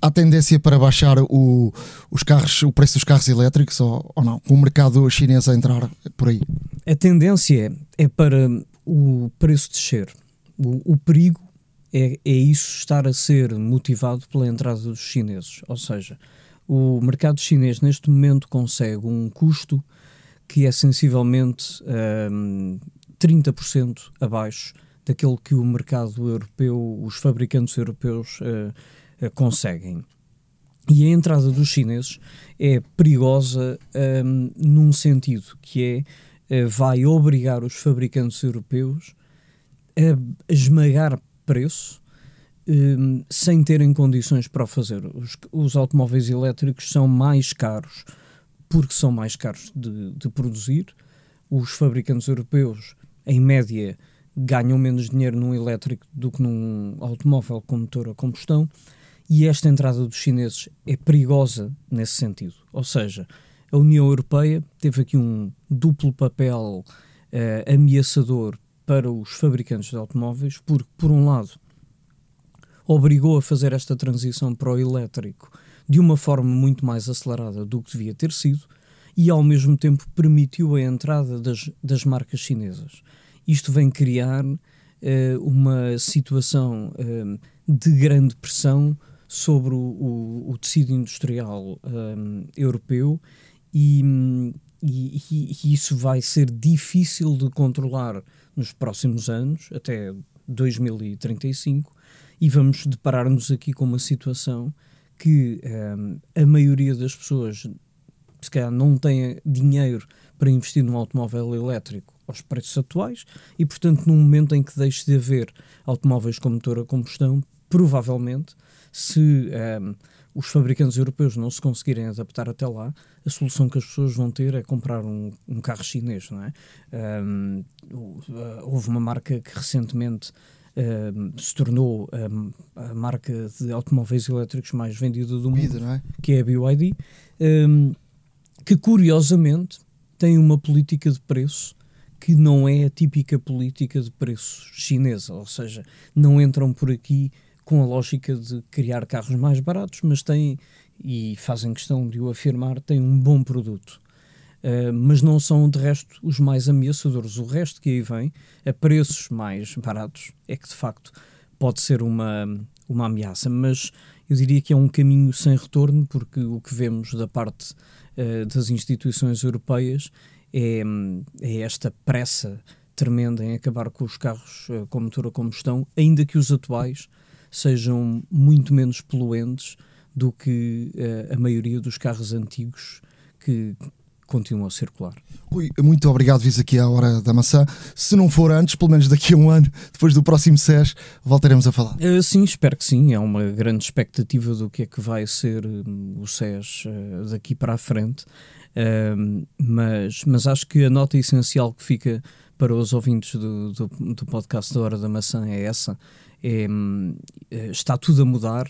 há tendência para baixar o, os carros, o preço dos carros elétricos ou, ou não? Com o mercado chinês a entrar por aí? A tendência é para o preço descer. O, o perigo é, é isso estar a ser motivado pela entrada dos chineses. Ou seja, o mercado chinês neste momento consegue um custo que é sensivelmente um, 30% abaixo daquele que o mercado europeu, os fabricantes europeus uh, uh, conseguem. E a entrada dos chineses é perigosa um, num sentido que é uh, vai obrigar os fabricantes europeus a esmagar preço um, sem terem condições para o fazer. Os, os, automóveis elétricos são mais caros porque são mais caros de, de produzir. Os fabricantes europeus em média, ganham menos dinheiro num elétrico do que num automóvel com motor a combustão, e esta entrada dos chineses é perigosa nesse sentido. Ou seja, a União Europeia teve aqui um duplo papel uh, ameaçador para os fabricantes de automóveis, porque, por um lado, obrigou a fazer esta transição para o elétrico de uma forma muito mais acelerada do que devia ter sido, e ao mesmo tempo permitiu a entrada das, das marcas chinesas. Isto vem criar uh, uma situação uh, de grande pressão sobre o, o, o tecido industrial um, europeu e, e, e, isso vai ser difícil de controlar nos próximos anos, até 2035, e vamos deparar-nos aqui com uma situação que um, a maioria das pessoas se calhar não tem dinheiro para investir num automóvel elétrico aos preços atuais e, portanto, no momento em que deixe de haver automóveis com motor a combustão, provavelmente, se um, ehm, os fabricantes europeus não se conseguirem adaptar até lá, a solução que as pessoas vão ter é comprar um, um carro chinês, não é? Um, ehm, eh, houve uma marca que recentemente um, ehm, se tornou a, a, marca de automóveis elétricos mais vendida do mundo, é? que é a BYD, que curiosamente tem uma política de preço que não é a típica política de preços chinesa, ou seja, não entram por aqui com a lógica de criar carros mais baratos, mas têm, e fazem questão de o afirmar, têm um bom produto. Uh, mas não são de resto os mais ameaçadores. O resto que aí vem, a preços mais baratos, é que de facto pode ser uma, uma ameaça. Mas eu diria que é um caminho sem retorno, porque o que vemos da parte uh, das instituições europeias é, é, esta pressa tremenda em acabar com os carros uh, com motor a combustão, ainda que os atuais sejam muito menos poluentes do que uh, a maioria dos carros antigos que continuam a circular. Rui, muito obrigado, vis aqui à Hora da Maçã. Se não for antes, pelo menos daqui a um ano, [laughs] depois do próximo SES, voltaremos a falar. Uh, sim, espero que sim. É uma grande expectativa do que é que vai ser um, o SES uh, daqui para a frente. Uh, mas, mas acho que a nota essencial que fica para os ouvintes do, do, do podcast da Hora da Maçã é essa. É, hum, está tudo a mudar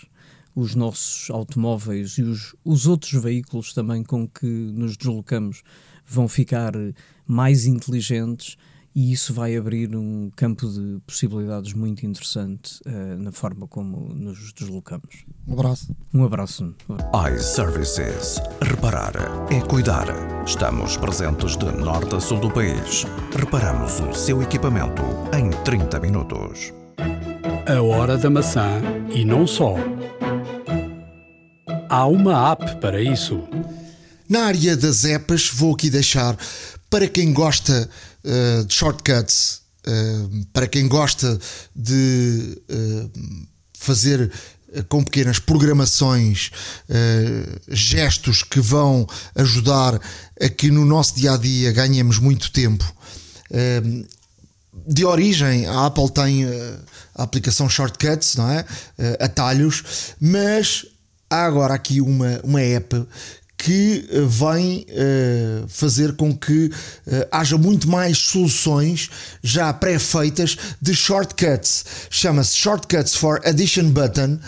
os nossos automóveis e os, os outros veículos também com que nos deslocamos vão ficar mais inteligentes e isso vai abrir um campo de possibilidades muito interessante uh, na forma como nos deslocamos. Um abraço. Um abraço. iServices. Reparar é cuidar. Estamos presentes de norte a sul do país. Reparamos o seu equipamento em 30 minutos. A hora da maçã e não só. Há uma app para isso. Na área das apps, vou aqui deixar para quem gosta uh, de shortcuts, uh, para quem gosta de uh, fazer com pequenas programações, gestos que vão ajudar a que no nosso dia a dia ganhemos muito tempo. de origem, a Apple tem a aplicação Shortcuts, não é? atalhos, mas há agora aqui uma, uma app que eh, vem uh, fazer com que uh, haja muito mais soluções já pré-feitas de shortcuts. Chama-se Shortcuts for Addition Button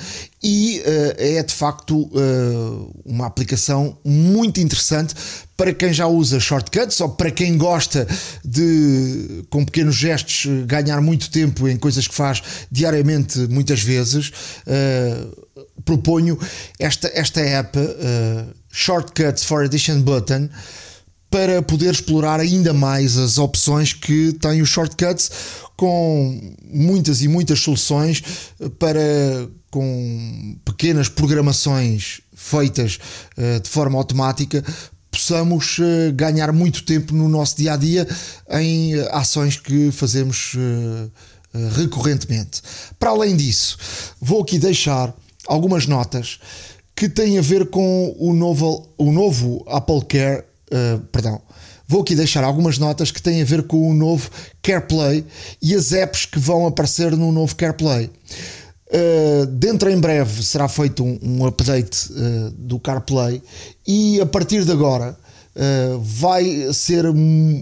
e uh, é de facto uma aplicação muito interessante para quem já usa shortcuts ou para quem gosta de, com pequenos gestos, ganhar muito tempo em coisas que faz diariamente, muitas vezes proponho esta, esta app, Shortcuts for Edition Button, para poder explorar ainda mais as opções que tem o Shortcuts, com muitas e muitas soluções para com pequenas programações feitas uh, de forma automática possamos uh, ganhar muito tempo no nosso dia a dia em ações que fazemos recorrentemente. Para além disso, vou aqui deixar algumas notas que têm a ver com o novo, o novo Apple Care, uh, perdão, vou aqui deixar algumas notas que têm a ver com o novo CarePlay e as apps que vão aparecer no novo CarePlay. Uh, dentro em breve será feito um, um update uh, do CarPlay e a partir de agora uh, vai ser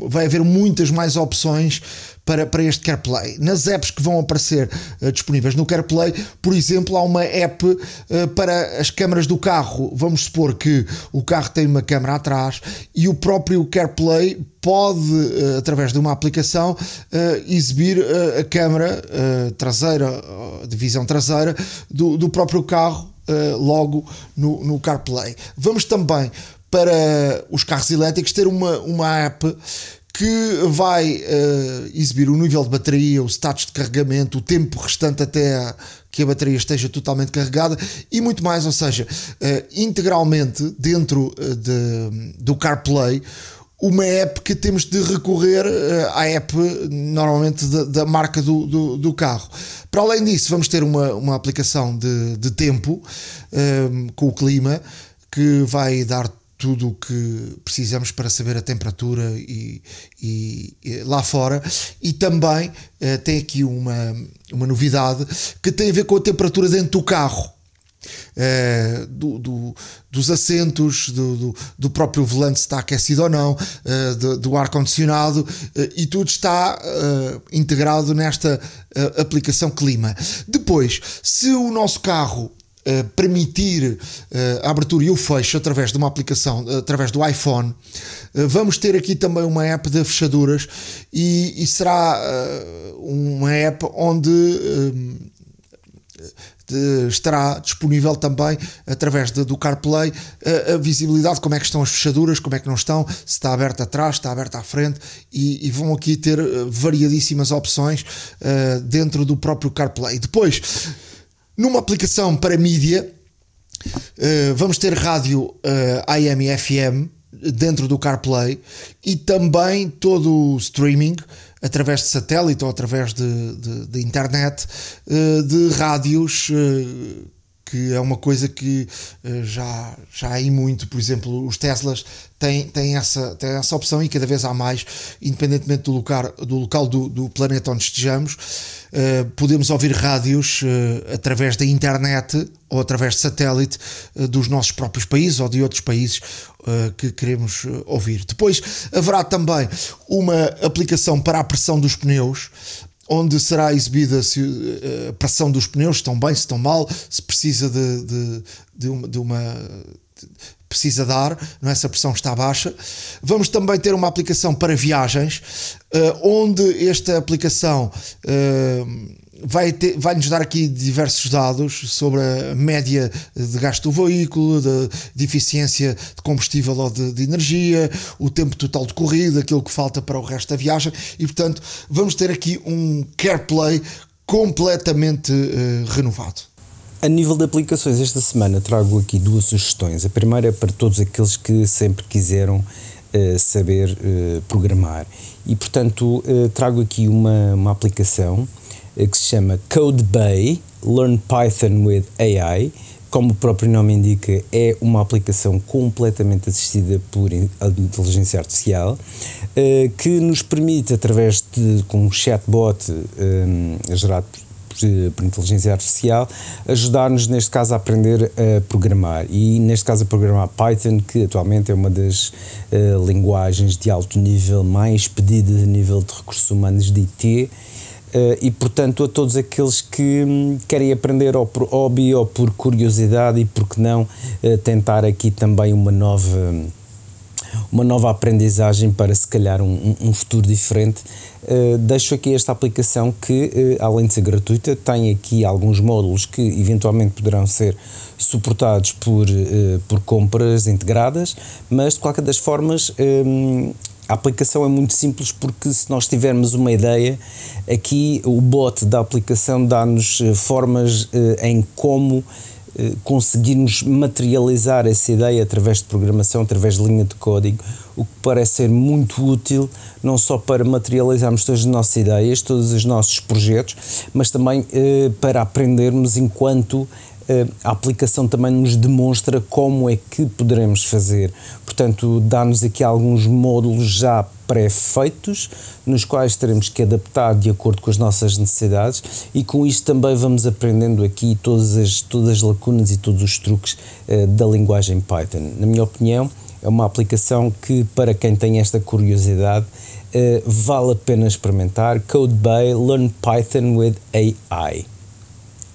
vai haver muitas mais opções para, para este CarPlay. Nas apps que vão aparecer uh, disponíveis no CarPlay, por exemplo, há uma app uh, para as câmaras do carro. Vamos supor que o carro tem uma câmara atrás e o próprio CarPlay pode, uh, através de uma aplicação, exibir a câmara traseira, de visão traseira, do, do próprio carro logo no, no CarPlay. Vamos também para os carros elétricos ter uma, uma app que vai uh, exibir o nível de bateria, o status de carregamento, o tempo restante até que a bateria esteja totalmente carregada e muito mais, ou seja, uh, integralmente dentro uh, de, do CarPlay, uma app que temos de recorrer à app normalmente da, da marca do, do, do, carro. Para além disso, vamos ter uma, uma aplicação de, de tempo com o clima que vai dar tudo o que precisamos para saber a temperatura e, e, e lá fora. E também uh, tem aqui uma, uma novidade que tem a ver com a temperatura dentro do carro. Uh, do, do, dos assentos, do, do, do, próprio volante se está aquecido ou não, uh, do, do ar-condicionado e tudo está integrado nesta aplicação clima. Depois, se o nosso carro uh, permitir uh, a abertura e o fecho através de uma aplicação, através do iPhone. vamos ter aqui também uma app de fechaduras e, e será uma app onde estará disponível também através de, do CarPlay a, a, visibilidade, como é que estão as fechaduras, como é que não estão, se está aberto atrás, se está aberto à frente e, e vão aqui ter variadíssimas opções uh, dentro do próprio CarPlay. Depois, numa aplicação para mídia, uh, vamos ter rádio AM e FM dentro do CarPlay e também todo o streaming através de satélite ou através de, de, de internet, eh, de rádios eh, que é uma coisa que eh, já, já há muito, por exemplo, os Teslas têm, têm, essa, têm essa opção e cada vez há mais, independentemente do local do, local do, do planeta onde estejamos, uh, podemos ouvir rádios uh, através da internet ou através de satélite dos nossos próprios países ou de outros países que queremos ouvir. Depois haverá também uma aplicação para a pressão dos pneus onde será exibida se a pressão dos pneus estão bem, se estão mal, se precisa de, de, de uma, de uma precisa dar, não é? se a pressão está baixa. Vamos também ter uma aplicação para viagens, uh, onde esta aplicação uh, vai, ter, vai nos dar aqui diversos dados sobre a média de gasto do veículo, de, de eficiência de combustível ou de, de, energia, o tempo total de corrida, aquilo que falta para o resto da viagem e, portanto, vamos ter aqui um CarePlay completamente uh, renovado. A nível de aplicações, esta semana trago aqui duas sugestões. A primeira é para todos aqueles que sempre quiseram uh, saber uh, programar. E, portanto, trago aqui uma, uma aplicação que se chama CodeBay Learn Python with AI. Como o próprio nome indica, é uma aplicação completamente assistida por inteligência artificial eh, que nos permite, através de um chatbot eh, gerado por inteligência artificial, ajudar-nos, neste caso, a aprender a programar. E, neste caso, a programar Python, que atualmente é uma das uh, linguagens de alto nível mais pedidas a nível de recursos humanos de IT e portanto a todos aqueles que hum, querem aprender ou por hobby ou por curiosidade e por que não uh, tentar aqui também uma nova uma nova aprendizagem para se calhar um, um futuro diferente. Uh, deixo aqui esta aplicação que além de ser gratuita tem aqui alguns módulos que eventualmente poderão ser suportados por, por compras integradas mas de qualquer das formas hum, a aplicação é muito simples porque se nós tivermos uma ideia, aqui o bot da aplicação dá-nos eh, formas eh, em como eh, conseguirmos materializar essa ideia através de programação, através de linha de código, o que parece ser muito útil, não só para materializarmos todas as nossas ideias, todos os nossos projetos, mas também para aprendermos enquanto a aplicação também nos demonstra como é que poderemos fazer. Portanto, dá-nos aqui alguns módulos já pré-feitos, nos quais teremos que adaptar de acordo com as nossas necessidades e com isto também vamos aprendendo aqui todas as, todas as lacunas e todos os truques uh, da linguagem Python. Na minha opinião, é uma aplicação que, para quem tem esta curiosidade, uh, vale a pena experimentar. CodeBay Learn Python with AI.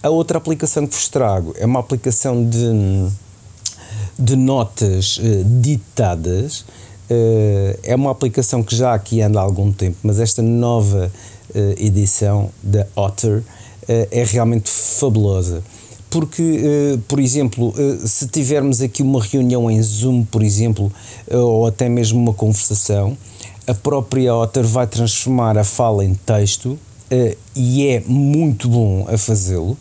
A outra aplicação que vos trago é uma aplicação de, de notas uh, ditadas. Uh, é uma aplicação que já aqui anda há algum tempo, mas esta nova uh, edição da Otter é realmente fabulosa. Porque, por exemplo, se tivermos aqui uma reunião em Zoom, por exemplo, ou até mesmo uma conversação, a própria Otter vai transformar a fala em texto uh, e é muito bom a fazê-lo.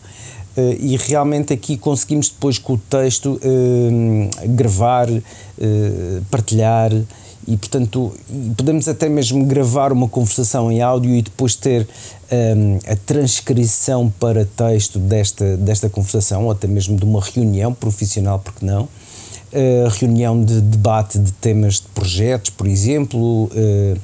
Uh, e realmente aqui conseguimos depois com o texto uh, gravar, partilhar e portanto podemos até mesmo gravar uma conversação em áudio e depois ter um, a transcrição para texto desta, desta conversação ou até mesmo de uma reunião profissional, porque não? Uh, reunião de debate de temas de projetos, por exemplo, uh,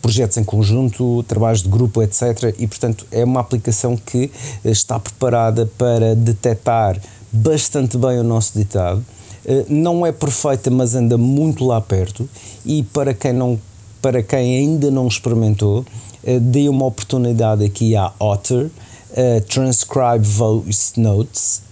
projetos em conjunto, trabalhos de grupo, etc. E, portanto, é uma aplicação que eh, está preparada para detectar bastante bem o nosso ditado. Eh, não é perfeita, mas anda muito lá perto. E para quem, não, para quem ainda não experimentou, eh, dê uma oportunidade aqui à Otter, Transcribe Voice Notes,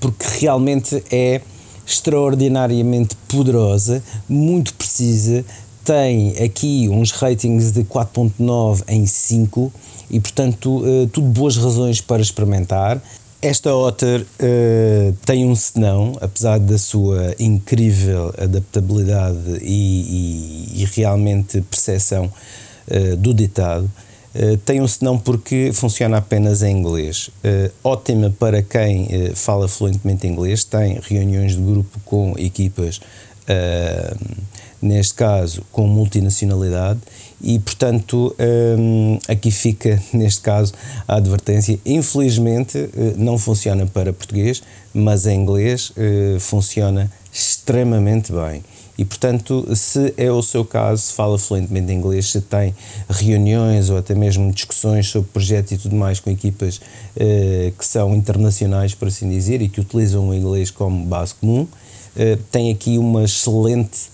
porque realmente é extraordinariamente poderosa, muito precisa, tem aqui uns ratings de 4.9 em 5 e portanto tudo boas razões para experimentar. Esta Otter uh, tem um senão, apesar da sua incrível adaptabilidade e, e, e realmente percepção uh, do ditado, uh, tem um senão porque funciona apenas em inglês. ótima para quem fala fluentemente inglês, tem reuniões de grupo com equipas, neste caso com multinacionalidade, e portanto um, aqui fica [laughs] neste caso a advertência. Infelizmente eh, não funciona para português mas em inglês uh, funciona extremamente bem. E portanto se é o seu caso se fala fluentemente inglês se tem reuniões ou até mesmo discussões sobre projetos e tudo mais com equipas uh, que são internacionais por assim dizer e que utilizam o inglês como base comum tem aqui uma excelente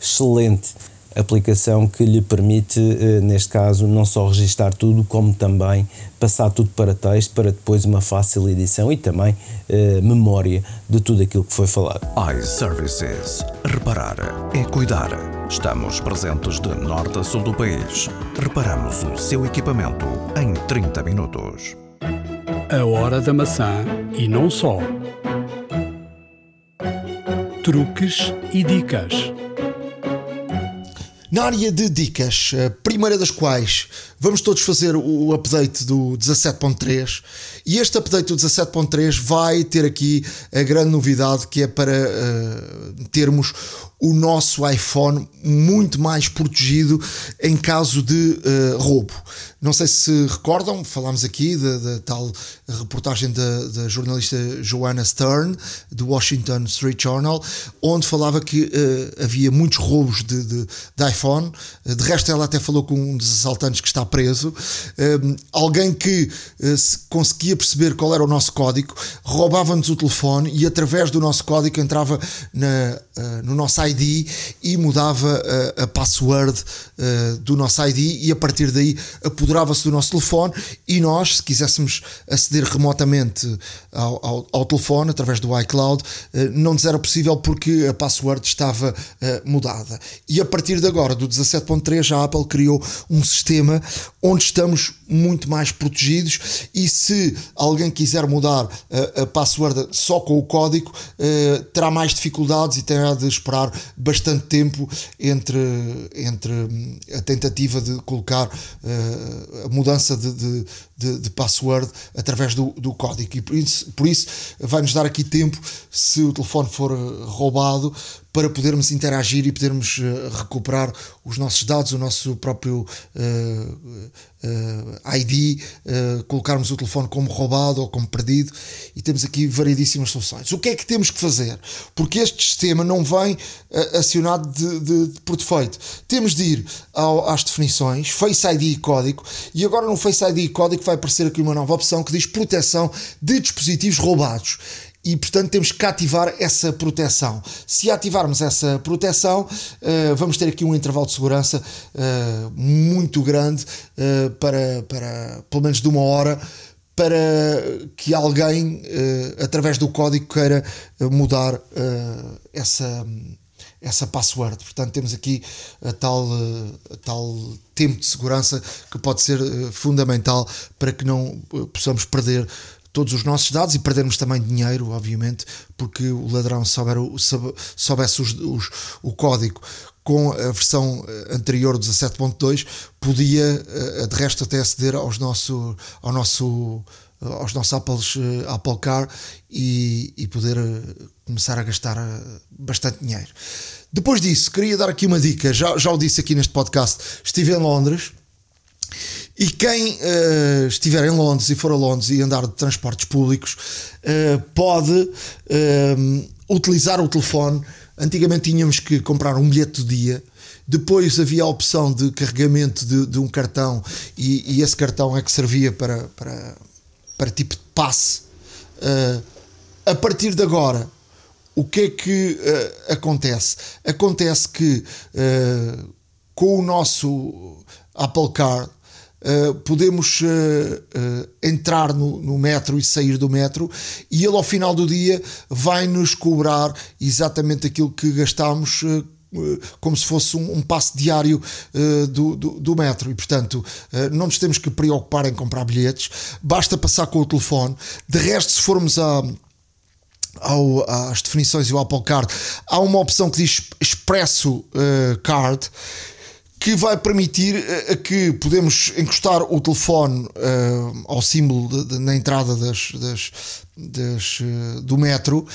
excelente aplicação que lhe permite, eh, neste caso, não só registar tudo, como também passar tudo para texto, para depois uma fácil edição e também eh, memória de tudo aquilo que foi falado. iServices. Reparar é cuidar. Estamos presentes de norte a sul do país. Reparamos o seu equipamento em 30 minutos. A hora da maçã e não só. Truques e dicas. Na área de dicas, a primeira das quais vamos todos fazer o update do 17.3 e este update do 17.3 vai ter aqui a grande novidade que é para uh, termos o nosso iPhone muito mais protegido em caso de uh, roubo. Não sei se recordam, falámos aqui da, tal reportagem da, jornalista Joanna Stern, do Washington Street Journal, onde falava que uh, havia muitos roubos de, de, de iPhone. De resto, ela até falou com um dos assaltantes que está preso. Uh, alguém que conseguia perceber qual era o nosso código, roubava-nos o telefone e, através do nosso código, entrava na, no nosso ID e mudava a, a password uh, do nosso ID e a partir daí apoderava-se do nosso telefone e nós, se quiséssemos aceder remotamente ao, ao, ao telefone através do iCloud, uh, não nos era possível porque a password estava uh, mudada. E a partir de agora, do 17.3, a Apple criou um sistema onde estamos muito mais protegidos e se alguém quiser mudar a password só com o código, terá mais dificuldades e terá de esperar bastante tempo entre, entre a tentativa de colocar uh, a mudança de, de, de, de, password através do, do código. E por isso, por isso vai-nos dar aqui tempo, se o telefone for roubado, para podermos interagir e podermos uh, recuperar os nossos dados, o nosso próprio uh, uh, ID, colocarmos o telefone como roubado ou como perdido e temos aqui variedíssimas soluções. O que é que temos que fazer? Porque este sistema não vem acionado de, de, de, por defeito. Temos de ir ao, às definições, Face ID e código, e agora no Face ID e código vai aparecer aqui uma nova opção que diz proteção de dispositivos roubados e portanto temos que ativar essa proteção. Se ativarmos essa proteção, uh, vamos ter aqui um intervalo de segurança uh, muito grande uh, para, para pelo menos de uma hora para que alguém através do código queira mudar essa essa password. Portanto, temos aqui a tal, a tal tempo de segurança que pode ser fundamental para que não possamos perder todos os nossos dados e perdermos também dinheiro, obviamente, porque o ladrão souber, soubesse os, os, o código com a versão eh, anterior 17.2 podia eh, de resto até aceder aos nosso, ao nosso aos nossos Apples, eh, Apple Car e, e poder começar a gastar bastante dinheiro. Depois disso, queria dar aqui uma dica, já, já o disse aqui neste podcast, estive em Londres e quem uh, estiver em Londres e for a Londres e andar de transportes públicos uh, pode uh, utilizar o telefone. Antigamente tínhamos que comprar um bilhete do dia. Depois havia a opção de carregamento de, de um cartão e, e, esse cartão é que servia para, para, para tipo de passe. a partir de agora, o que é que acontece? Acontece que com o nosso Apple Card uh, podemos entrar no, no, metro e sair do metro, e ele ao final do dia vai nos cobrar exatamente aquilo que gastámos como se fosse um, um passe diário uh, do, do, do, metro. E portanto uh, não nos temos que preocupar em comprar bilhetes. Basta passar com o telefone. De resto se formos a ao, às definições e o Apple Card há uma opção que diz Expresso uh, Card que vai permitir uh, que podemos encostar o telefone uh, ao símbolo de, de, na entrada das, das, das do metro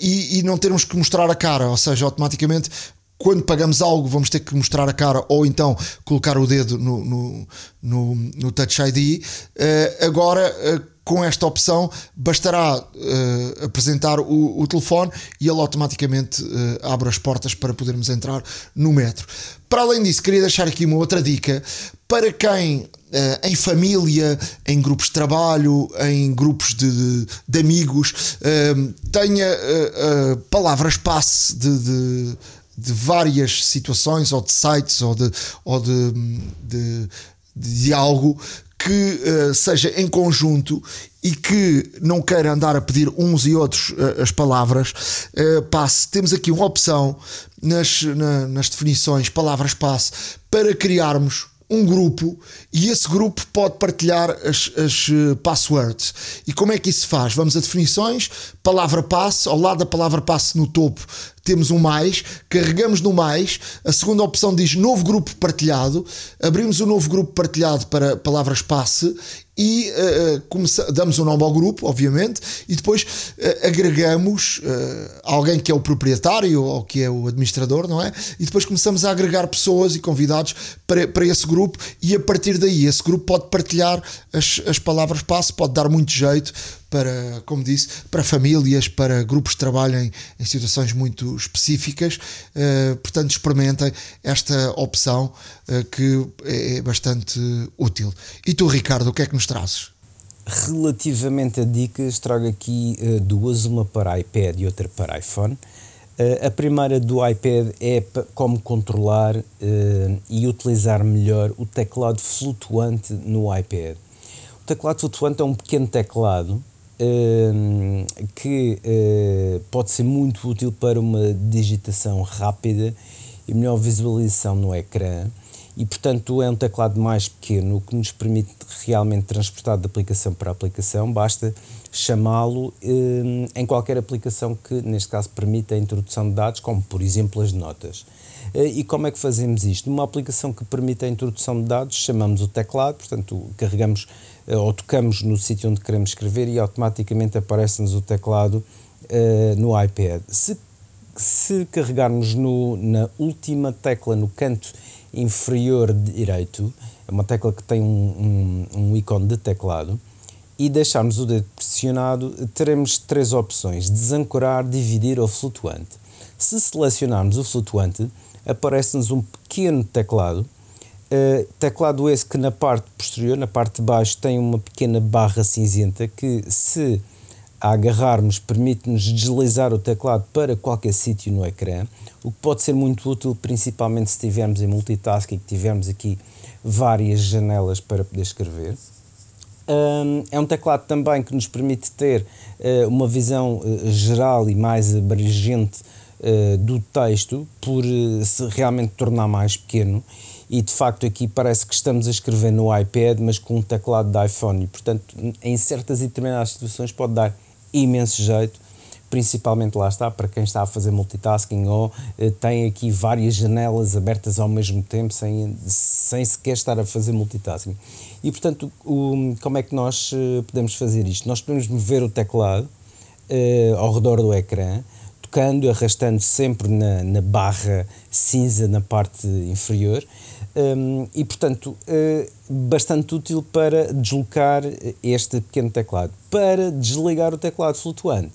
e, e, não termos que mostrar a cara, ou seja, automaticamente quando pagamos algo vamos ter que mostrar a cara ou então colocar o dedo no, no, no, no Touch ID. Uh, agora, uh, com esta opção, bastará uh, apresentar o, o, telefone e ele automaticamente abre as portas para podermos entrar no metro. Para além disso, queria deixar aqui uma outra dica para quem em família, em grupos de trabalho, em grupos de, de, de amigos, tenha palavras passe de, de de várias situações, ou de sites, ou de, ou de, de, de algo que uh, seja em conjunto e que não queira andar a pedir uns e outros uh, as palavras, uh, passe. Temos aqui uma opção nas, na, nas definições, palavras-passe, para criarmos um grupo e esse grupo pode partilhar as, as passwords. E como é que isso se faz? Vamos a definições, palavra passe, ao lado da palavra passe no topo temos um mais, carregamos no mais, a segunda opção diz novo grupo partilhado, abrimos o um novo grupo partilhado para palavras passe e uh, começa, damos o um nome ao grupo, obviamente, e depois uh, agregamos uh, alguém que é o proprietário ou que é o administrador, não é? E depois começamos a agregar pessoas e convidados para, para esse grupo e a partir daí esse grupo pode partilhar as, as palavras passe, pode dar muito jeito para, como disse, para famílias, para grupos que trabalhem em situações muito específicas. Uh, portanto, experimentem esta opção uh, que é bastante útil. E tu, Ricardo, o que é que nos trazes? Relativamente a dicas, trago aqui uh, duas, uma para iPad e outra para iPhone. a primeira do iPad é como controlar e utilizar melhor o teclado flutuante no iPad. O teclado flutuante é um pequeno teclado Ehm, que uh, pode ser muito útil para uma digitação rápida e melhor visualização no ecrã e portanto é um teclado mais pequeno que nos permite realmente transportar de aplicação para aplicação, basta chamá-lo ehm, em qualquer aplicação que neste caso permita a introdução de dados, como por exemplo as notas. Uh, e como é que fazemos isto? Numa aplicação que permite a introdução de dados, chamamos o teclado, portanto carregamos eh, ou tocamos no sítio onde queremos escrever e automaticamente aparece-nos o teclado uh, no iPad. Se, se carregarmos no, na última tecla no canto inferior direito, é uma tecla que tem um, um, um ícone de teclado, e deixarmos o dedo pressionado, teremos três opções: desancorar, dividir ou flutuante. Se selecionarmos o flutuante, aparece-nos um pequeno teclado Uh, teclado esse que na parte posterior, na parte de baixo, tem uma pequena barra cinzenta que, se a agarrarmos, permite-nos deslizar o teclado para qualquer sítio no ecrã, o que pode ser muito útil, principalmente se estivermos em multitasking, tivermos aqui várias janelas para poder escrever. Um, é um teclado também que nos permite ter uh, uma visão uh, geral e mais abrangente do texto, por se realmente tornar mais pequeno e de facto aqui parece que estamos a escrever no iPad, mas com um teclado de iPhone, e portanto, em certas e determinadas situações pode dar imenso jeito, principalmente lá está, para quem está a fazer multitasking ou eh, tem aqui várias janelas abertas ao mesmo tempo sem, sem sequer estar a fazer multitasking. E portanto, o, como é que nós eh, podemos fazer isto? Nós podemos mover o teclado eh, ao redor do ecrã, tocando, arrastando sempre na, na barra cinza na parte inferior um, e, portanto, uh, bastante útil para deslocar este pequeno teclado. Para desligar o teclado flutuante,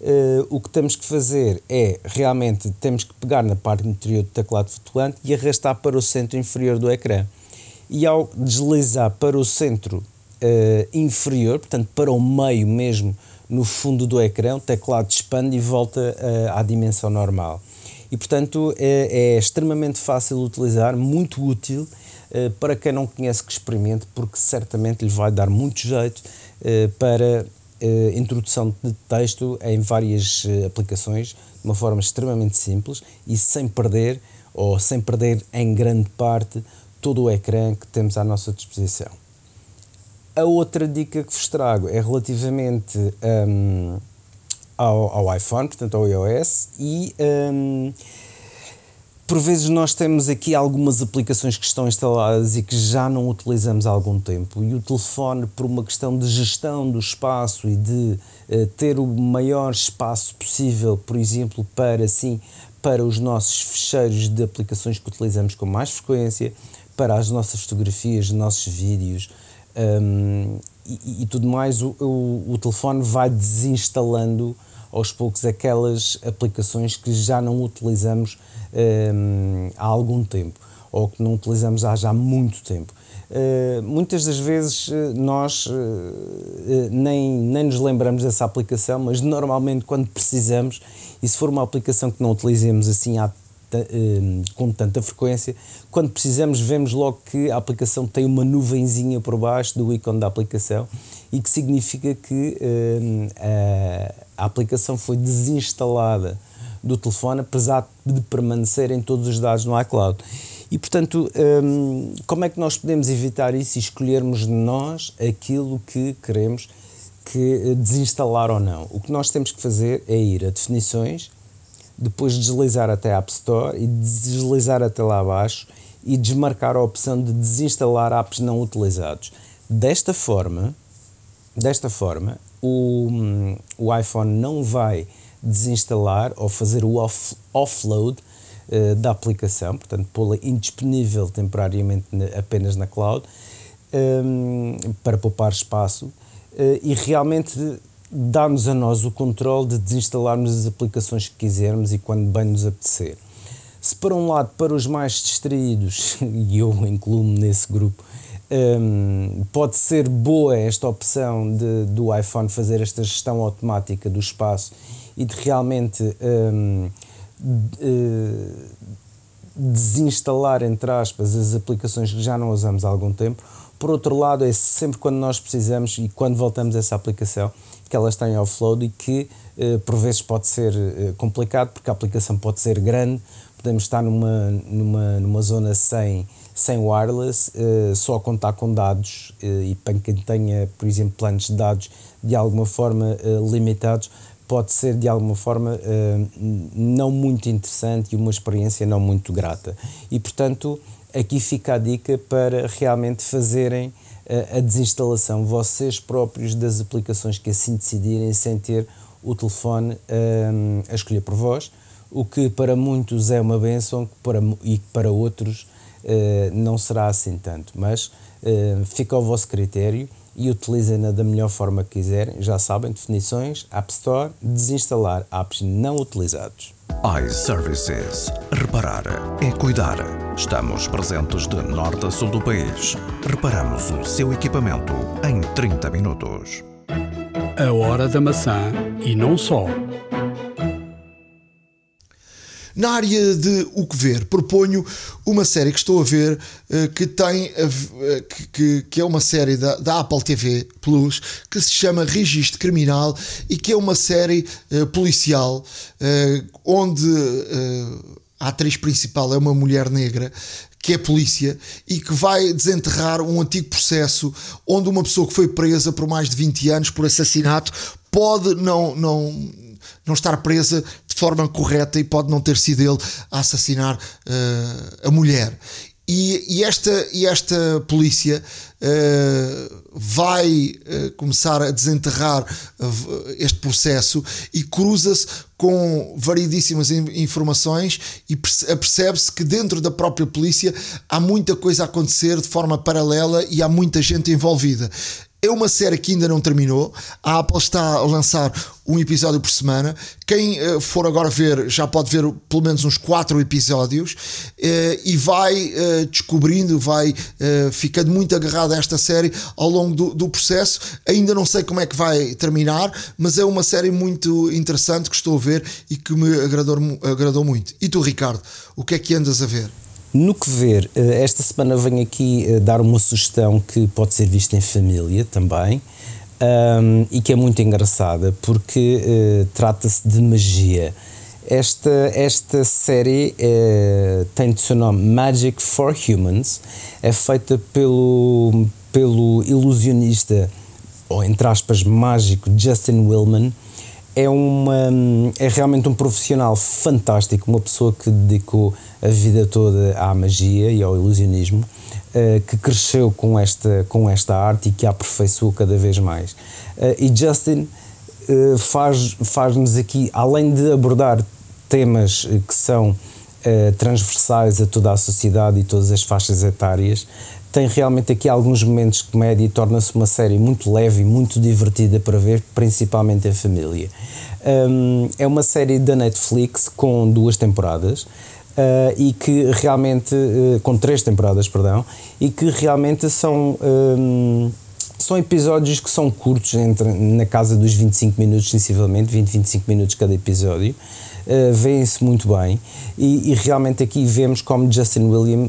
uh, o que temos que fazer é realmente temos que pegar na parte interior do teclado flutuante e arrastar para o centro inferior do ecrã. E ao deslizar para o centro uh, inferior, portanto, para o meio mesmo, no fundo do ecrã, o teclado expande e volta à dimensão normal e portanto é, é extremamente fácil de utilizar, muito útil Uh, para quem não conhece, que experimente, porque certamente lhe vai dar muito jeito uh, para uh, introdução de texto em várias aplicações, de uma forma extremamente simples e sem perder, ou sem perder em grande parte, todo o ecrã que temos à nossa disposição. A outra dica que vos trago é relativamente um, ao, ao, iPhone, portanto ao iOS, e um, por vezes nós temos aqui algumas aplicações que estão instaladas e que já não utilizamos há algum tempo, e o telefone, por uma questão de gestão do espaço e de uh, ter o maior espaço possível, por exemplo, para assim para os nossos fecheiros de aplicações que utilizamos com mais frequência, para as nossas fotografias, os nossos vídeos, um, e, e, tudo mais, o, o, o, telefone vai desinstalando aos poucos aquelas aplicações que já não utilizamos um, há algum tempo ou que não utilizamos há já muito tempo. Uh, muitas das vezes uh, nós uh, nem, nem nos lembramos dessa aplicação, mas normalmente quando precisamos, e se for uma aplicação que não utilizemos assim há Hum, com tanta frequência, quando precisamos, vemos logo que a aplicação tem uma nuvenzinha por baixo do ícone da aplicação e que significa que hum, a, aplicação foi desinstalada do telefone, apesar de permanecerem todos os dados no iCloud. E portanto, hum, como é que nós podemos evitar isso e escolhermos nós aquilo que queremos que desinstalar ou não? O que nós temos que fazer é ir a definições depois deslizar até a App Store e deslizar até lá abaixo e desmarcar a opção de desinstalar apps não utilizados. Desta forma, desta forma, o, o iPhone não vai desinstalar ou fazer o off, offload uh, da aplicação, portanto, pô-la indisponível temporariamente apenas na cloud, um, para poupar espaço uh, e realmente dá-nos a nós o controle de desinstalarmos as aplicações que quisermos e quando bem nos apetecer. Se por um lado, para os mais distraídos, [laughs] e eu incluo-me nesse grupo, um, pode ser boa esta opção de, do iPhone fazer esta gestão automática do espaço e de realmente um, de, uh, desinstalar, entre aspas, as aplicações que já não usamos há algum tempo. Por outro lado, é sempre quando nós precisamos e quando voltamos a essa aplicação, que elas têm offload e que uh, por vezes pode ser uh, complicado porque a aplicação pode ser grande, podemos estar numa, numa, numa zona sem, sem wireless, uh, só contar com dados e para quem tenha, por exemplo, planos de dados de alguma forma limitados, pode ser de alguma forma não muito interessante e uma experiência não muito grata. E portanto, aqui fica a dica para realmente fazerem a desinstalação vocês próprios das aplicações que assim decidirem sem ter o telefone a escolher por vós, o que para muitos é uma benção para, e para outros uh, não será assim tanto, mas uh, fica ao vosso critério e utilizem-na da melhor forma que quiserem. Já sabem, definições, App Store, desinstalar apps não utilizados iServices. Reparar é cuidar. Estamos presentes de norte a sul do país. Reparamos o seu equipamento em 30 minutos. A hora da maçã e não só. Na área de o que ver, proponho uma série que estou a ver eh, que tem eh, que, que é uma série da, da Apple TV Plus que se chama Registro Criminal e que é uma série uh, policial onde a atriz principal é uma mulher negra que é polícia e que vai desenterrar um antigo processo onde uma pessoa que foi presa por mais de 20 anos por assassinato pode não não não estar presa forma correta e pode não ter sido ele a assassinar uh, a mulher. E, e, esta, e esta polícia uh, vai uh, começar a desenterrar este processo e cruza-se com variedíssimas informações e percebe-se que dentro da própria polícia há muita coisa a acontecer de forma paralela e há muita gente envolvida. É uma série que ainda não terminou. A Apple está a lançar um episódio por semana. Quem uh, for agora ver já pode ver pelo menos uns quatro episódios uh, e vai uh, descobrindo, vai ficando muito agarrado a esta série ao longo do, do, processo. Ainda não sei como é que vai terminar, mas é uma série muito interessante que estou a ver e que me agradou, agradou muito. E tu, Ricardo, o que é que andas a ver? No que ver, eh, esta semana venho aqui eh, dar uma sugestão que pode ser vista em família também um, e que é muito engraçada porque uh, trata-se de magia. Esta, esta série uh, tem de seu nome Magic for Humans, é feita pelo, pelo ilusionista, ou entre aspas, mágico Justin Willman é, uma, é realmente um profissional fantástico, uma pessoa que dedicou a vida toda à magia e ao ilusionismo, uh, que cresceu com esta, com esta arte e que a aperfeiçoou cada vez mais. Uh, e Justin faz, faz-nos aqui, além de abordar temas que são transversais a toda a sociedade e todas as faixas etárias, tem realmente aqui alguns momentos de comédia e torna-se uma série muito leve e muito divertida para ver, principalmente em família. Um, é uma série da Netflix com duas temporadas. Uh, e que realmente, uh, com três temporadas, perdão, e que realmente são, um, são episódios que são curtos, entre, na casa dos 25 minutos, sensivelmente, 20, 25 minutos cada episódio, uh, vêem-se muito bem e, e, realmente aqui vemos como Justin William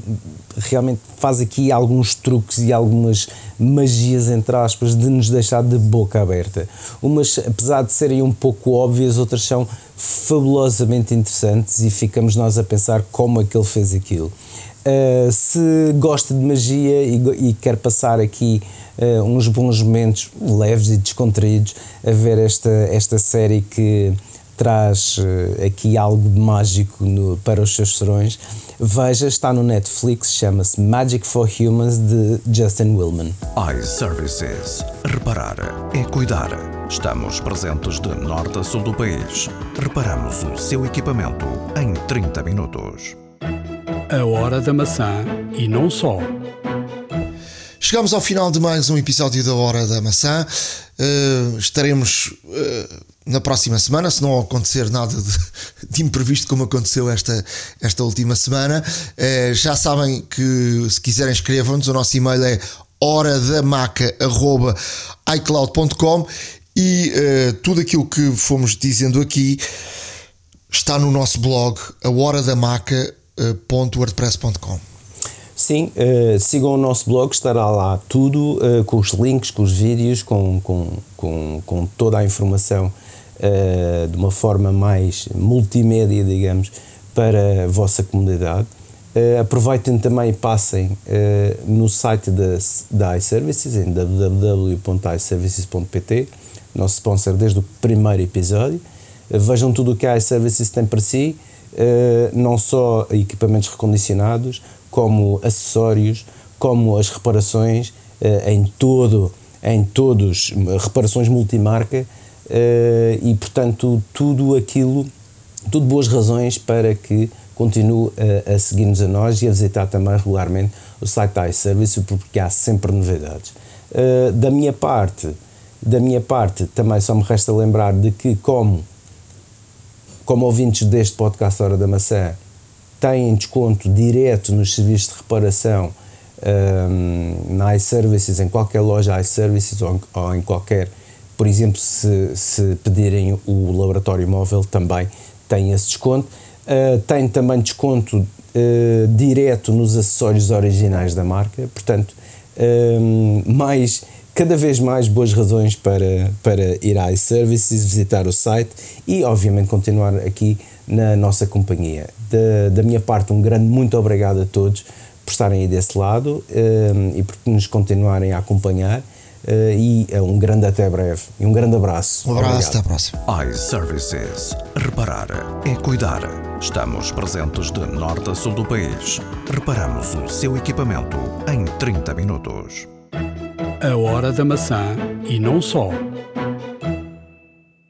realmente faz aqui alguns truques e algumas magias, entre aspas, de nos deixar de boca aberta. Umas, apesar de serem um pouco óbvias, outras são fabulosamente interessantes e ficamos nós a pensar como é que ele fez aquilo. Uh, se gosta de magia e, e quer passar aqui uh, uns bons momentos leves e descontraídos a ver esta, esta série que traz uh, aqui algo de mágico no, para os seus serões, veja, está no Netflix, chama-se Magic for Humans de Justin Willman. iServices. Reparar é cuidar. Estamos presentes de norte a sul do país. Reparamos o seu equipamento em 30 minutos. A hora da maçã e não só. Chegamos ao final de mais um episódio da Hora da Maçã. Uh, estaremos uh, na próxima semana, se não acontecer nada de, de imprevisto como aconteceu esta, esta última semana. Uh, já sabem que se quiserem escrevam-nos, o nosso e-mail é horadamaca.icloud.com e tudo aquilo que fomos dizendo aqui está no nosso blog, a horadamaca.wordpress.com. Sim, uh, sigam o nosso blog, estará lá tudo, uh, com os links, com os vídeos, com, com, com, com toda a informação uh, de uma forma mais multimédia, digamos, para a vossa comunidade. aproveitem também e passem no site da, da iServices, em www.iservices.pt, nosso sponsor desde o primeiro episódio. vejam tudo o que a iServices tem para si, não só equipamentos recondicionados, como acessórios, como as reparações uh, em todo, em todos, reparações multimarca uh, e portanto tudo aquilo, tudo boas razões para que continue a, a seguir-nos a nós e a visitar também regularmente o site da iService porque há sempre novidades. Uh, da minha parte, da minha parte também só me resta lembrar de que como como ouvintes deste podcast Hora da Maçã têm desconto direto nos serviços de reparação um, na iServices, em qualquer loja iServices ou, ou em qualquer, por exemplo, se, se pedirem o laboratório móvel, também tem esse desconto. Uh, tem também desconto uh, direto nos acessórios originais da marca, portanto, um, mais cada vez mais boas razões para, para ir à iServices, visitar o site e, obviamente, continuar aqui na nossa companhia. Da, da minha parte, um grande muito obrigado a todos por estarem aí desse lado um, e por nos continuarem a acompanhar. Uh, e uh, um grande até breve e um grande abraço. Um abraço, Obrigado. até à próxima. iServices. Reparar é cuidar. Estamos presentes de norte a sul do país. Reparamos o seu equipamento em 30 minutos. A hora da maçã e não só.